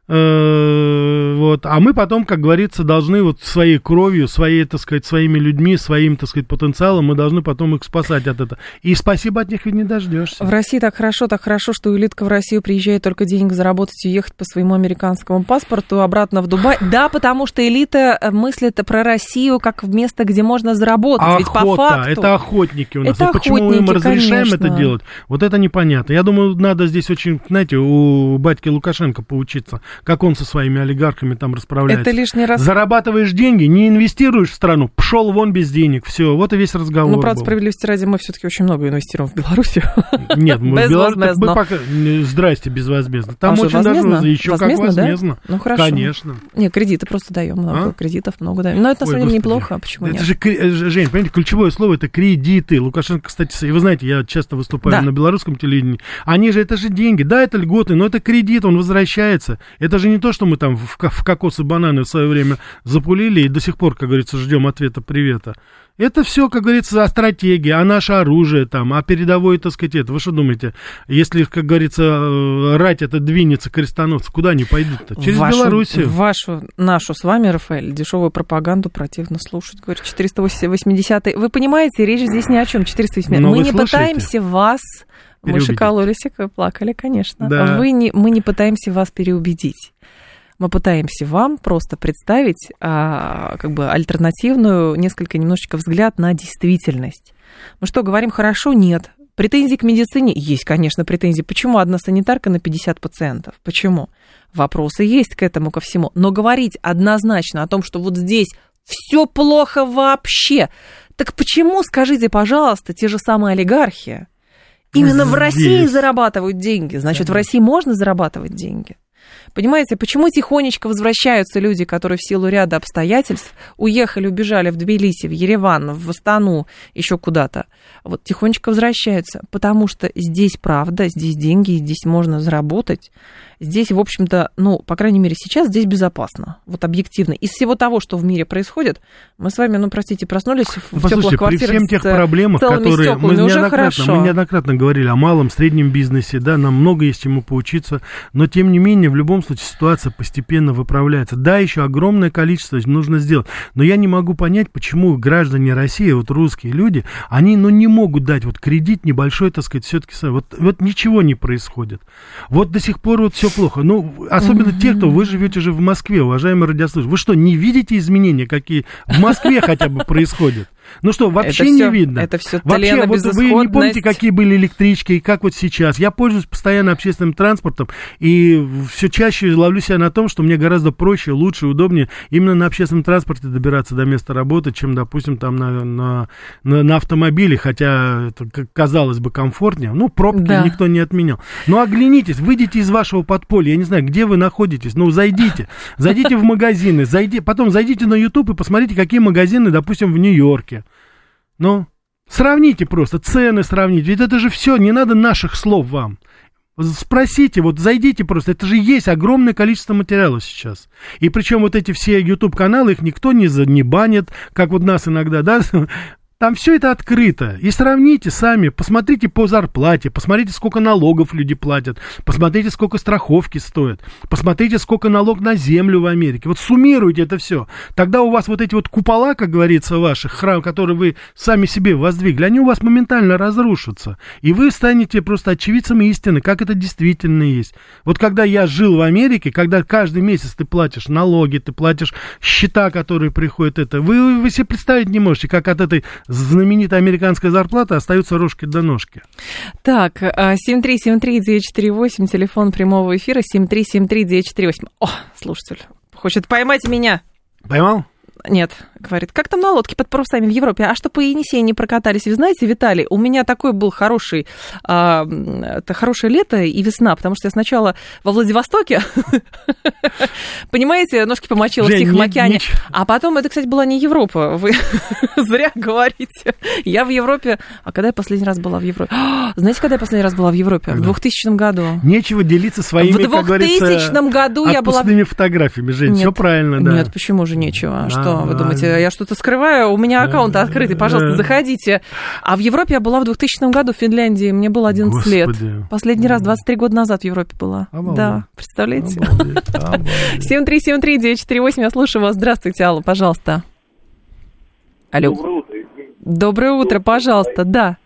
Э, Вот. А мы потом, как говорится, должны вот своей кровью, своей, так сказать, своими людьми, своим, так сказать, потенциалом, мы должны потом их спасать от этого. И спасибо от них и не дождешься. В России так хорошо, так хорошо, что элитка в Россию приезжает только денег заработать и ехать по своему американскому паспорту обратно в Дубай. Да, потому что элита э, мыслит про Россию как в место, где можно заработать. Ведь по Охота, факту... это охотники у нас. Это И почему мы им разрешаем конечно. это делать? Вот это непонятно. Я думаю, надо здесь очень, знаете, у батьки Лукашенко поучиться, как он со своими олигархами там расправляется. Это лишний раз... Зарабатываешь деньги, не инвестируешь в страну, пшел вон без денег. Все, вот и весь разговор. Ну, правда, был. справедливости ради, мы все-таки очень много инвестируем в Белоруссию. Нет, мы в Беларуси, так мы пока... Здрасте, безвозмездно. Там А очень даже возмездно? еще как Возмездно, да? возмездно. Ну, хорошо. Конечно. Не, кредиты просто даем много, А? кредитов много даем. Но это, на самом деле, неплохо, почему это нет? же, кре- э, Жень, понимаете, ключевое слово это кредиты. Лукашенко, кстати, вы знаете, я часто выступаю Да. на белорусском телевидении. Они же, это же деньги. Да, это льготы, но это кредит, он возвращается. Это же не то, что мы там в, в кокосы бананы в свое время запулили и до сих пор, как говорится, ждем ответа привета. Это все, как говорится, о стратегии, а наше оружие там, а передовое, так сказать, это. Вы что думаете, если, как говорится, э, рать это двинется крестоносцы, куда они пойдут-то? Через вашу, Белоруссию. Вашу, нашу с вами, Рафаэль, дешевую пропаганду противно слушать. Говорит, 480 Вы понимаете, речь здесь ни о чем. 480 Но Мы не слушаете. пытаемся вас... Мы шокололись, вы плакали, конечно. Да. Вы не, мы не пытаемся вас переубедить. Мы пытаемся вам просто представить а, как бы альтернативную, несколько немножечко взгляд на действительность. Мы что, говорим хорошо? Нет. Претензии к медицине? Есть, конечно, претензии. Почему одна санитарка на 50 пациентов? Почему? Вопросы есть к этому ко всему. Но говорить однозначно о том, что вот здесь все плохо вообще. Так почему, скажите, пожалуйста, те же самые олигархи именно в России зарабатывают деньги? Значит, в России можно зарабатывать деньги? Понимаете, почему тихонечко возвращаются люди, которые в силу ряда обстоятельств уехали, убежали в Тбилиси, в Ереван, в Астану, еще куда-то. Вот тихонечко возвращаются, потому что здесь правда, здесь деньги, здесь можно заработать. Здесь, в общем-то, ну, по крайней мере, сейчас здесь безопасно. Вот объективно. Из всего того, что в мире происходит, мы с вами, ну, простите, проснулись в Послушайте, теплых квартирах при всем тех проблемах, которые мы стеклами, уже неоднократно, мы неоднократно говорили о малом, среднем бизнесе, да, нам много есть чему поучиться, но тем не менее, в любом случае, ситуация постепенно выправляется. Да, еще огромное количество нужно сделать, но я не могу понять, почему граждане России, вот русские люди, они, ну, не могут дать вот кредит небольшой, так сказать, все-таки, вот, вот ничего не происходит. Вот до сих пор вот все плохо. Ну, особенно те, кто вы живете же в Москве, уважаемые радиослушатели. Вы что, не видите изменения, какие в Москве хотя бы происходят? Ну что, вообще Это не видно. это всё Вообще, вот вы не помните, какие были электрички и как вот сейчас. Я пользуюсь постоянно общественным транспортом и все чаще ловлю себя на том, что мне гораздо проще, лучше, удобнее именно на общественном транспорте добираться до места работы, чем, допустим, там на, на, на, на автомобиле, хотя это, казалось бы, комфортнее. Ну, пробки Да. никто не отменял. Но оглянитесь, выйдите из вашего подполья, я не знаю, где вы находитесь, ну, зайдите, зайдите в магазины, зайди, потом зайдите на YouTube и посмотрите, какие магазины, допустим, в Нью-Йорке. Ну, сравните просто, цены сравните. Ведь это же все, не надо наших слов вам. Спросите, вот зайдите просто, это же есть огромное количество материалов сейчас. И причем вот эти все YouTube-каналы, их никто не, за, не банит, как вот нас иногда, да, там все это открыто. И сравните сами, посмотрите по зарплате, посмотрите, сколько налогов люди платят, посмотрите, сколько страховки стоят, посмотрите, сколько налог на землю в Америке. Вот суммируйте это все. Тогда у вас вот эти вот купола, как говорится, ваших храм, которые вы сами себе воздвигли, они у вас моментально разрушатся. И вы станете просто очевидцем истины, как это действительно есть. Вот когда я жил в Америке, когда каждый месяц ты платишь налоги, ты платишь счета, которые приходят, это, вы, вы себе представить не можете, как от этой знаменитая американская зарплата остаются рожки до ножки. Так, а, 7373948, телефон прямого эфира, 7373948. О, слушатель, хочет поймать меня. Поймал? Нет, говорит, как там на лодке под парусами в Европе? А что по Енисею не прокатались? Вы знаете, Виталий, у меня такой был хороший, а, это хорошее лето и весна, потому что я сначала во Владивостоке, понимаете, ножки помочила в Тихом не- океане, а потом это, кстати, была не Европа, вы зря говорите. Я в Европе, а когда я последний раз была в Европе? Знаете, когда я последний раз была в Европе? В Когда? 2000 году. Нечего делиться своими, В как говорится, 2000 году я была... фотографиями, Жень, все правильно, да. Нет, почему же нечего? Что, вы да. думаете, я что-то скрываю? У меня аккаунт Да, открытый, пожалуйста, да. заходите. А в Европе я была в 2000 году в Финляндии, мне было 11 лет. Господи. Последний раз 23 года назад в Европе была. Обалдеть. Да, представляете? Обалдеть, обалдеть. 7373948, я слушаю вас. Здравствуйте, Алла, пожалуйста. Алло. Доброе утро, пожалуйста, да.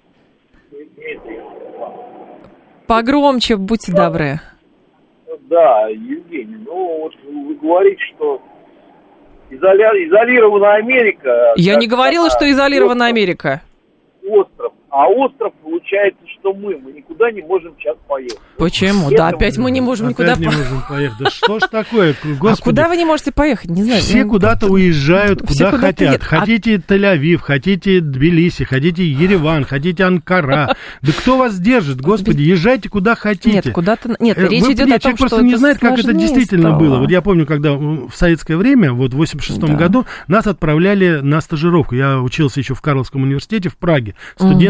Погромче, будьте добры. Да, Евгений, ну вот вы говорите, что изоля- изолирована Америка. Я не говорила, что изолирована остров- Америка. Остров. А остров получается, что мы. Мы никуда не можем сейчас поехать. Почему? Да, опять мы не можем Опять никуда не по- можем поехать. Да что ж такое, А господи. куда вы не можете поехать? Не знаю. Все ну, куда-то уезжают, куда хотят. А- Хотите Тель-Авив, хотите Тбилиси, хотите Ереван, хотите Анкара. Да кто вас держит, господи, езжайте куда хотите. Нет, куда-то... Нет, Э, речь идет о том, человек что просто не знает, как это действительно было. Вот я помню, когда в советское время, вот в 86 Да. году, нас отправляли на стажировку. Я учился еще в Карловском университете в Праге,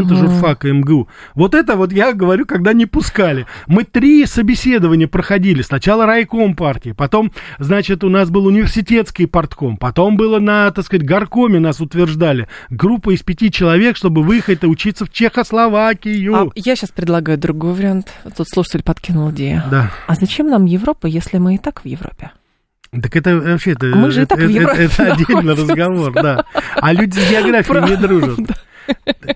студенты Мгм. журфака МГУ. Вот это вот я говорю, когда не пускали. Мы три собеседования проходили. Сначала райком партии, потом, значит, у нас был университетский портком, потом было на, так сказать, горкоме нас утверждали. Группа из пяти человек, чтобы выехать и учиться в Чехословакию. А я сейчас предлагаю другой вариант. Тут слушатель подкинул идею. Да. А зачем нам Европа, если мы и так в Европе? Так это вообще это, Мы же и так в это, Европе это, это отдельный разговор, да. А люди с географией не дружат.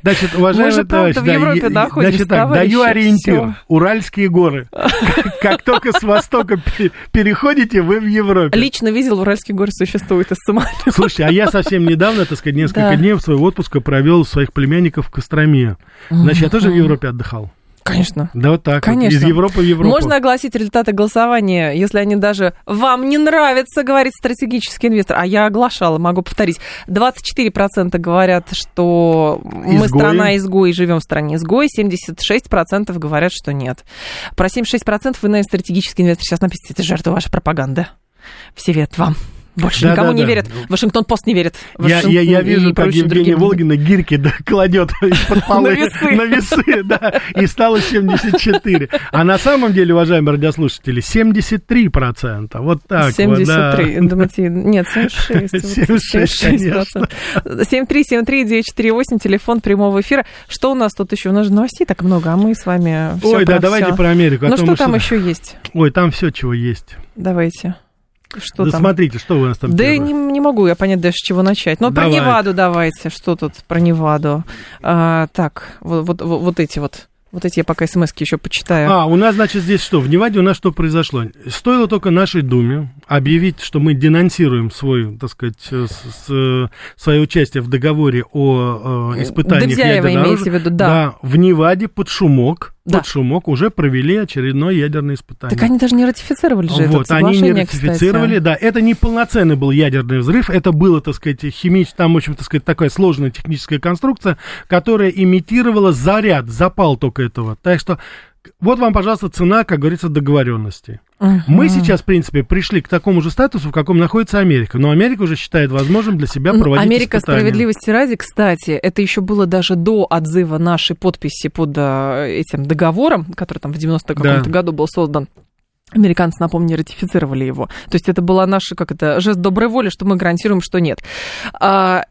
Значит, уважаемый Мы же, правда, товарищ, в да, Европе находимся, значит так, товарищи, даю ориентир. всё. Уральские горы. Как- только с востока пе- переходите, вы в Европе. Лично видел, Уральские горы существуют из самолета. Слушайте, а я совсем недавно, так сказать, несколько дней своего отпуска провел своих племянников в Костроме. Значит, я тоже в Европе отдыхал. Конечно. Да вот так Конечно. вот, из Европы в Европу. Можно огласить результаты голосования, если они даже вам не нравятся, говорит стратегический инвестор. А я оглашала, могу повторить. 24% говорят, что мы Изгои. страна изгой, живем в стране изгой. 76% говорят, что нет. Про 76% вы, наверное, стратегический инвестор сейчас напишите, это жертва вашей пропаганды. Верят вам. Больше Да, никому да, не да. верят. Вашингтон-Пост не верит. Я, я, я Вашингтон вижу, как прочие Евгения другие. Волгина гирьки да, кладет из-под полы На весы. да, и стало 74. А на самом деле, уважаемые радиослушатели, 73%. Вот так 73. вот, да. Думаете, нет, 76. вот 76, 76%. 7373948, телефон прямого эфира. Что у нас тут еще? У нас же новостей так много, а мы с вами Ой, да, давайте про Америку. а Ну то что там еще есть? Ой, там все, чего есть. Давайте. Что да там? смотрите, что у нас там Да первое? не, не могу я понять даже, с чего начать. Но про Давай. Неваду давайте. Что тут про Неваду? А, так, вот, вот, вот, эти вот. Вот эти я пока смс еще почитаю. А, у нас, значит, здесь что? В Неваде у нас что произошло? Стоило только нашей Думе объявить, что мы денонсируем свой, так сказать, э, с- с- свое участие в договоре о э, испытаниях Давзяева ядерного оружия. в виду, да. в Неваде под шумок, Да. под шумок уже провели очередное ядерное испытание. Так они даже не ратифицировали же вот, это они не ратифицировали, кстати. да. Это не полноценный был ядерный взрыв, это было, так сказать, химич, там, в общем, так сказать, такая сложная техническая конструкция, которая имитировала заряд, запал только этого. Так что вот вам, пожалуйста, цена, как говорится, договоренности. Мгм. Мы сейчас, в принципе, пришли к такому же статусу, в каком находится Америка. Но Америка уже считает возможным для себя проводить Америка испытания. справедливости ради, кстати, это еще было даже до отзыва нашей подписи под а, этим договором, который там в 90 каком-то Да. году был создан. Американцы, напомню, ратифицировали его. То есть это была наша, как это, жест доброй воли, что мы гарантируем, что нет. А,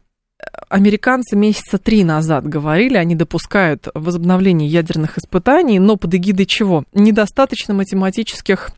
Американцы месяца три назад говорили, они допускают возобновление ядерных испытаний, но под эгидой чего? Недостаточно математических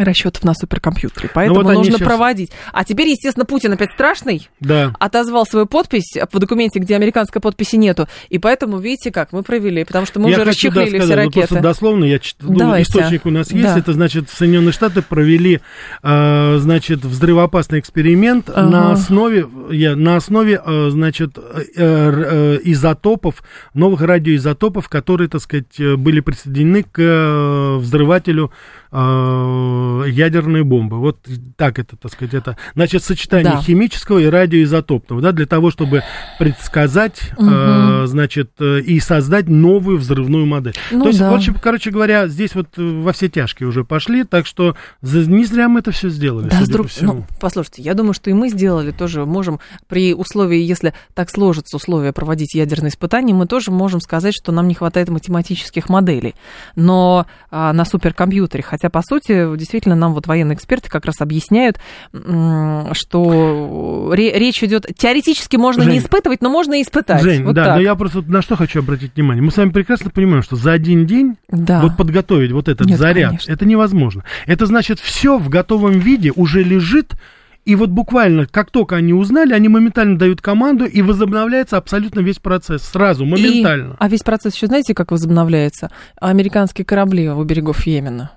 расчетов на суперкомпьютере. Поэтому Ну вот нужно щас- проводить. А теперь, естественно, Путин опять страшный Да. отозвал свою подпись в документе, где американской подписи нету. И поэтому, видите, как мы провели, потому что мы я уже хочу, да, расчехлили сказать, все ну, ракеты. просто дословно, я чит- ну, источник у нас есть, Да. это значит, Соединенные Штаты провели, э, значит, взрывоопасный эксперимент Ага. на основе, я, на основе, э, значит, э, э, изотопов, новых радиоизотопов, которые, так сказать, э, были присоединены к э, взрывателю э, ядерной бомбы. Вот так это, так сказать, это, значит, сочетание Да. химического и радиоизотопного, да, для того, чтобы предсказать, э, Мгм. значит, э, и создать новую взрывную модель. Ну То есть, да. общем, короче говоря, здесь вот во все тяжкие уже пошли, так что не зря мы это все сделали, Да, друг- по всему. ну, послушайте, я думаю, что и мы сделали тоже, можем при условии, если так сложатся условия проводить ядерные испытания, мы тоже можем сказать, что нам не хватает математических моделей, но а, на суперкомпьютере, хотя, по сути, действительно, нам вот военные эксперты как раз объясняют, что ре- речь идет, теоретически можно не Жень. испытывать, но можно и испытать. Жень, Вот да, так. но я просто на что хочу обратить внимание. Мы с вами прекрасно понимаем, что за один день Да. вот подготовить вот этот Нет, заряд, конечно. это невозможно. Это значит, все в готовом виде уже лежит, и вот буквально, как только они узнали, они моментально дают команду, и возобновляется абсолютно весь процесс. Сразу, моментально. И- а весь процесс еще знаете, как возобновляется? Американские корабли у берегов Йемена.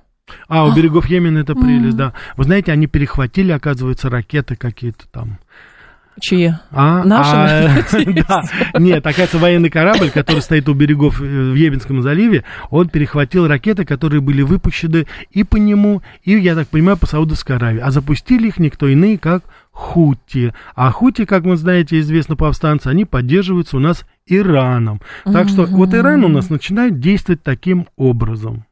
А, у берегов Йемена это прелесть, да. Вы знаете, они перехватили, оказывается, ракеты какие-то там. Чьи? А, Наши, а, да. Нет, оказывается, военный корабль, который стоит у берегов э, в Йеменском заливе, он перехватил ракеты, которые были выпущены и по нему, и, я так понимаю, по Саудовской Аравии. А запустили их никто иные, как Хути. А Хути, как вы знаете, известно повстанцы, они поддерживаются у нас Ираном. Так что вот Иран у нас начинает действовать таким образом.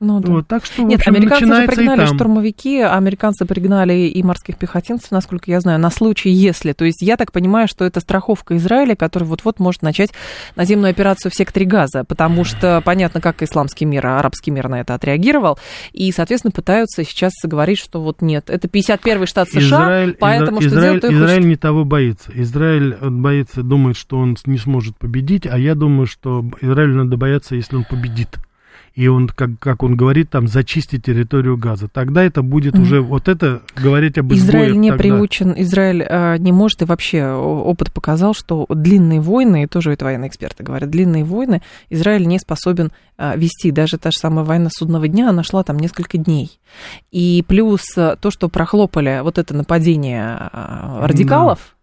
Ну, да. Вот, так что, Нет, общем, американцы же пригнали штурмовики, а американцы пригнали и морских пехотинцев, насколько я знаю, на случай если. То есть я так понимаю, что это страховка Израиля, который вот-вот может начать наземную операцию в секторе Газа, потому что понятно, как исламский мир, а арабский мир на это отреагировал, и, соответственно, пытаются сейчас говорить, что вот нет, это 51-й штат США, Израиль, поэтому Изра- что Израиль, делать, то и Израиль хочет. не того боится. Израиль э, боится, думает, что он не сможет победить, а я думаю, что Израилю надо бояться, если он победит. И он, как, как он говорит, там, зачистить территорию Газа. Тогда это будет Мгм. уже, вот это, говорить об Израиль не тогда. приучен, Израиль э, не может, и вообще опыт показал, что длинные войны, и тоже это военные эксперты говорят, длинные войны Израиль не способен э, вести. Даже та же самая война судного дня, она шла там несколько дней. И плюс э, то, что прохлопали вот это нападение э, радикалов,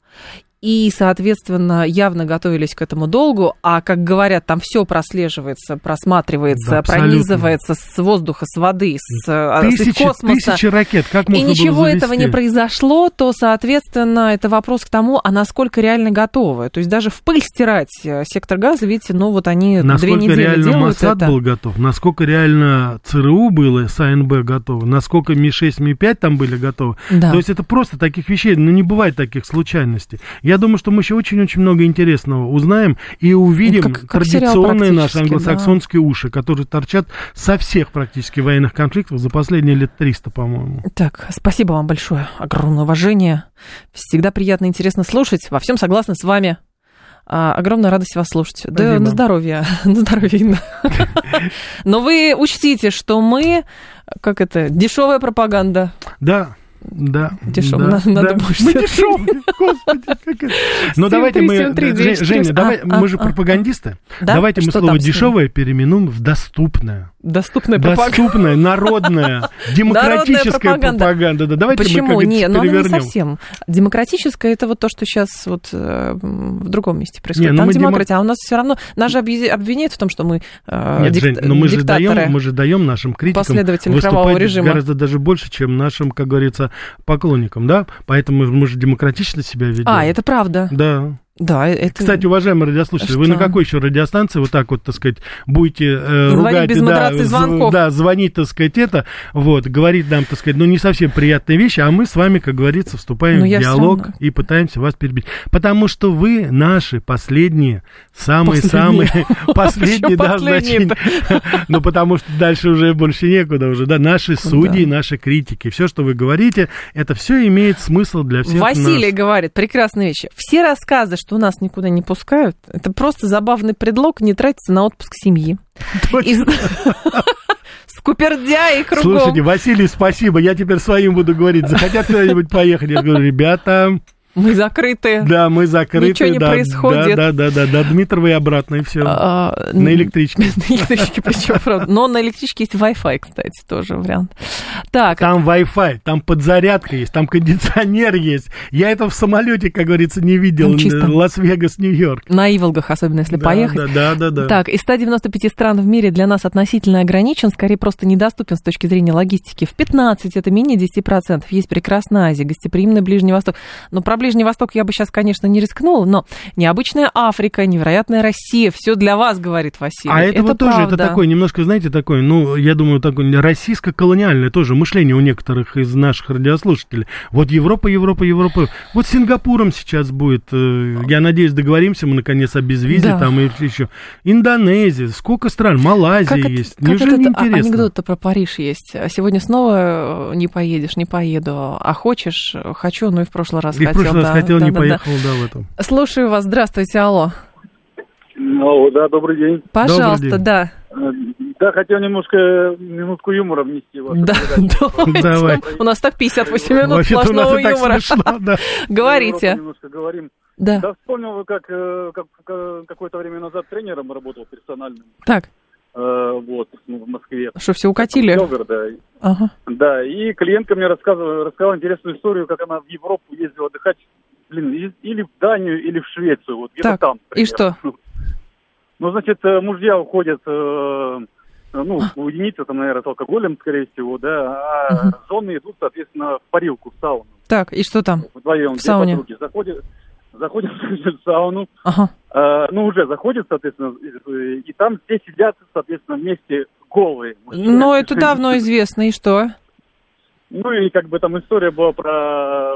и, соответственно, явно готовились к этому долгу, а, как говорят, там все прослеживается, просматривается, Да, абсолютно. пронизывается с воздуха, с воды, с, с Тысячи, космоса. тысячи ракет, как И можно было ничего этого не произошло, то, соответственно, это вопрос к тому, а насколько реально готовы. То есть даже в пыль стирать э, сектор газа, видите, ну вот они две Насколько недели реально делают Моссад это. был готов, насколько реально ЦРУ было, с АНБ готовы, насколько Ми-6, Ми-5 там были готовы. Да. То есть это просто таких вещей, ну не бывает таких случайностей. Я думаю, что мы еще очень-очень много интересного узнаем и увидим Как- как сериал традиционные наши англосаксонские уши, которые торчат со всех практически военных конфликтов за последние лет 300, по-моему. Так, спасибо вам большое. Огромное уважение. Всегда приятно и интересно слушать. Во всем согласна с вами. А, огромная радость вас слушать. Да, Спасибо. на здоровье. на здоровье. Но вы учтите, что мы, как это, дешевая пропаганда. Да, да. Дешёво, да, на- надо да. больше Мы дешевые, господи. как это. Ну, 7-3, давайте мы... 7-3, Жень- 2-4, Женя, давай, а, мы же а, пропагандисты. Да? Давайте мы слово дешевое переименуем в доступное. Доступная пропаганда. Доступная, народная, демократическая пропаганда. пропаганда. Да, давайте Почему? мы Не, это ну она не перевернем. совсем. Демократическая это вот то, что сейчас вот э, в другом месте происходит. Не, ну Там мы демо- демократия, а у нас все равно нас же обвиняют в том, что мы э, Нет, дик- Жень, но мы же, даем, мы же даем нашим критикам Последователи кровавого режима. гораздо даже больше, чем нашим, как говорится, поклонникам, да? Поэтому мы же демократично себя ведем. А, это правда. Да. Да, это... Кстати, уважаемые радиослушатели, вы Что? на какой еще радиостанции вот так вот, так сказать, будете э, Звонить ругать, без да, звонков. да, звонить, так сказать, это, вот, говорить нам, так сказать, ну, не совсем приятные вещи, а мы с вами, как говорится, вступаем Но в я всё диалог равно- и пытаемся вас перебить. Потому что вы наши последние, самые-самые, последние, да, значит, ну, потому что дальше уже больше некуда уже, да, наши судьи, наши критики, все, что вы говорите, это все имеет смысл для всех Василий говорит, прекрасные вещи. Все рассказы, что нас никуда не пускают, это просто забавный предлог не тратиться на отпуск семьи. И- Скупердя и кругом. Слушайте, Василий, спасибо. Я теперь своим буду говорить. Захотят куда-нибудь поехать? Я говорю, ребята, Мы закрыты. да, мы закрыты. Ничего не да, происходит. Да, да, да, да, до Дмитрова и обратно, и все. А, На электричке. На электричке, причем, правда. Но на электричке есть Wi-Fi, кстати, тоже вариант. Так, Там Wi-Fi, там подзарядка есть, там кондиционер есть. Я это в самолете, как говорится, не видел. Ну, чисто. Лас-Вегас, Нью-Йорк. на Иволгах, особенно если Да, поехать. Да, да, да, да. Так, из 195 стран в мире для нас относительно ограничен, скорее просто недоступен с точки зрения логистики. В 15 это менее 10%. Есть прекрасная Азия, гостеприимный Ближний Восток. Но про Ближний Восток я бы сейчас, конечно, не рискнула, но необычная Африка, невероятная Россия, все для вас, говорит Василий. А это, вот тоже, это такое, немножко, знаете, такое, ну, я думаю, такое российско-колониальное тоже мышление у некоторых из наших радиослушателей. Вот Европа, Европа, Европа. Вот Сингапуром сейчас будет, э, я надеюсь, договоримся мы, наконец, о безвизе Да. там и еще. Индонезия, сколько стран, Малайзия Как это- есть. как Неужели этот не интересно? анекдот-то про Париж есть? Сегодня снова э, не поедешь, не поеду. А хочешь? Хочу, ну и в прошлый раз И хотел. Раз да, хотел, да, не да, да. поехал, да, в этом. Слушаю вас. Здравствуйте, алло. Ну, да, добрый день. Пожалуйста, день. да. Э, Да, хотел немножко минутку юмора внести в вашу Да, давайте. Давай. У нас так 58 минут нас сплошного юмора. смешно, да. Говорите. Европу Немножко говорим. Да, Да, вспомнил, вы, как, э, как э, какое-то время назад тренером работал персональным. так, Вот, ну, в Москве. что, все укатили? Белгорода. Ага. Да, и клиентка мне рассказывала, рассказала интересную историю, как она в Европу ездила отдыхать, блин, и- или в Данию, или в Швецию, вот где-то Так, там. и примерно. что? Ну, значит, э, мужья уходят, э, ну, уединиться там, наверное, с алкоголем, скорее всего, да, а Мгм. жены идут, соответственно, в парилку, в сауну. Так, и что там? Вдвоем, В сауне. подруги. Заходят, заходят в сауну, Ага. э, ну, уже заходят, соответственно, и, там все сидят, соответственно, вместе голые. Ну, это давно известно, и что? Ну, и как бы там история была про,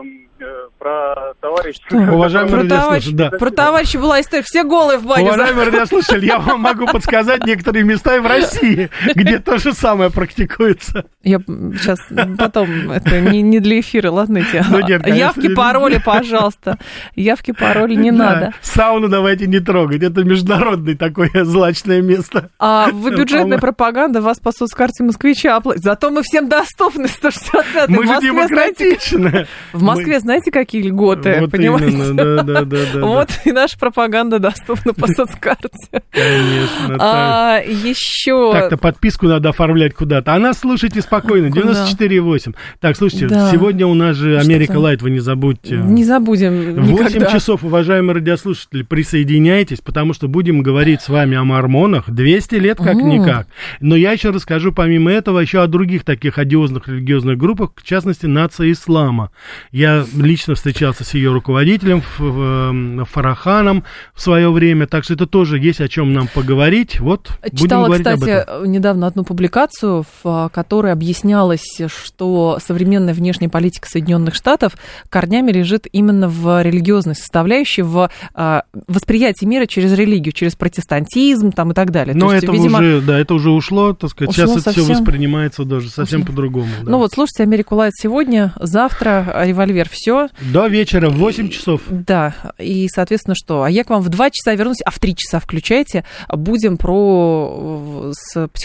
про товарища. Уважаемый Про товарищ- да. Про товарища была история. Все голые в бане. Уважаемый радиослушатель, я вам могу подсказать некоторые места и в России, где то же самое практикуется. Я сейчас потом, это не, не для эфира, ладно, эти. Ну, нет, конечно, Явки, не- пароли, пожалуйста. Явки, пароли не Да, надо. Сауну давайте не трогать. Это международное такое злачное место. А вы бюджетная пропаганда, вас по соцкарте москвича оплатят. Зато мы всем доступны, 165 Мы же в Москве, знаете, демократичны. в Москве, знаете, какие льготы, Вот понимаете? именно, да, да, да, да. Вот и наша пропаганда доступна по соцкарте. Конечно. так. А еще... Так-то подписку надо оформлять куда-то. А нас слушайте спокойно, Куда? 94,8. Так, слушайте, Да. сегодня у нас же Америка Лайт, вы не забудьте. Не забудем В 8 никогда. часов, уважаемые радиослушатели, присоединяйтесь, потому что будем говорить с вами о мормонах 200 лет как-никак. Но я еще расскажу, помимо этого, еще о других таких одиозных религиозных группах, в частности, нация ислама. Я лично встречался с ее руководителем, в- Фараханом, в свое время, так что это тоже есть о чем нам поговорить. Вот, будем Читала, об кстати, этом. недавно одну публикацию, в которой объяснялось, что современная внешняя политика Соединенных Штатов корнями лежит именно в религиозной составляющей, в а, восприятии мира через религию, через протестантизм там, и так далее. То Но есть, это видимо, уже, да, это уже ушло, так сказать. Ушло Сейчас это все совсем? воспринимается даже совсем по-другому. да. Ну вот, слушайте, Америку Лайт сегодня, завтра револьвер, все. До вечера в 8 часов. Да, и, соответственно, что? А я к вам в 2 часа вернусь, а в 3 часа включайте. Будем про с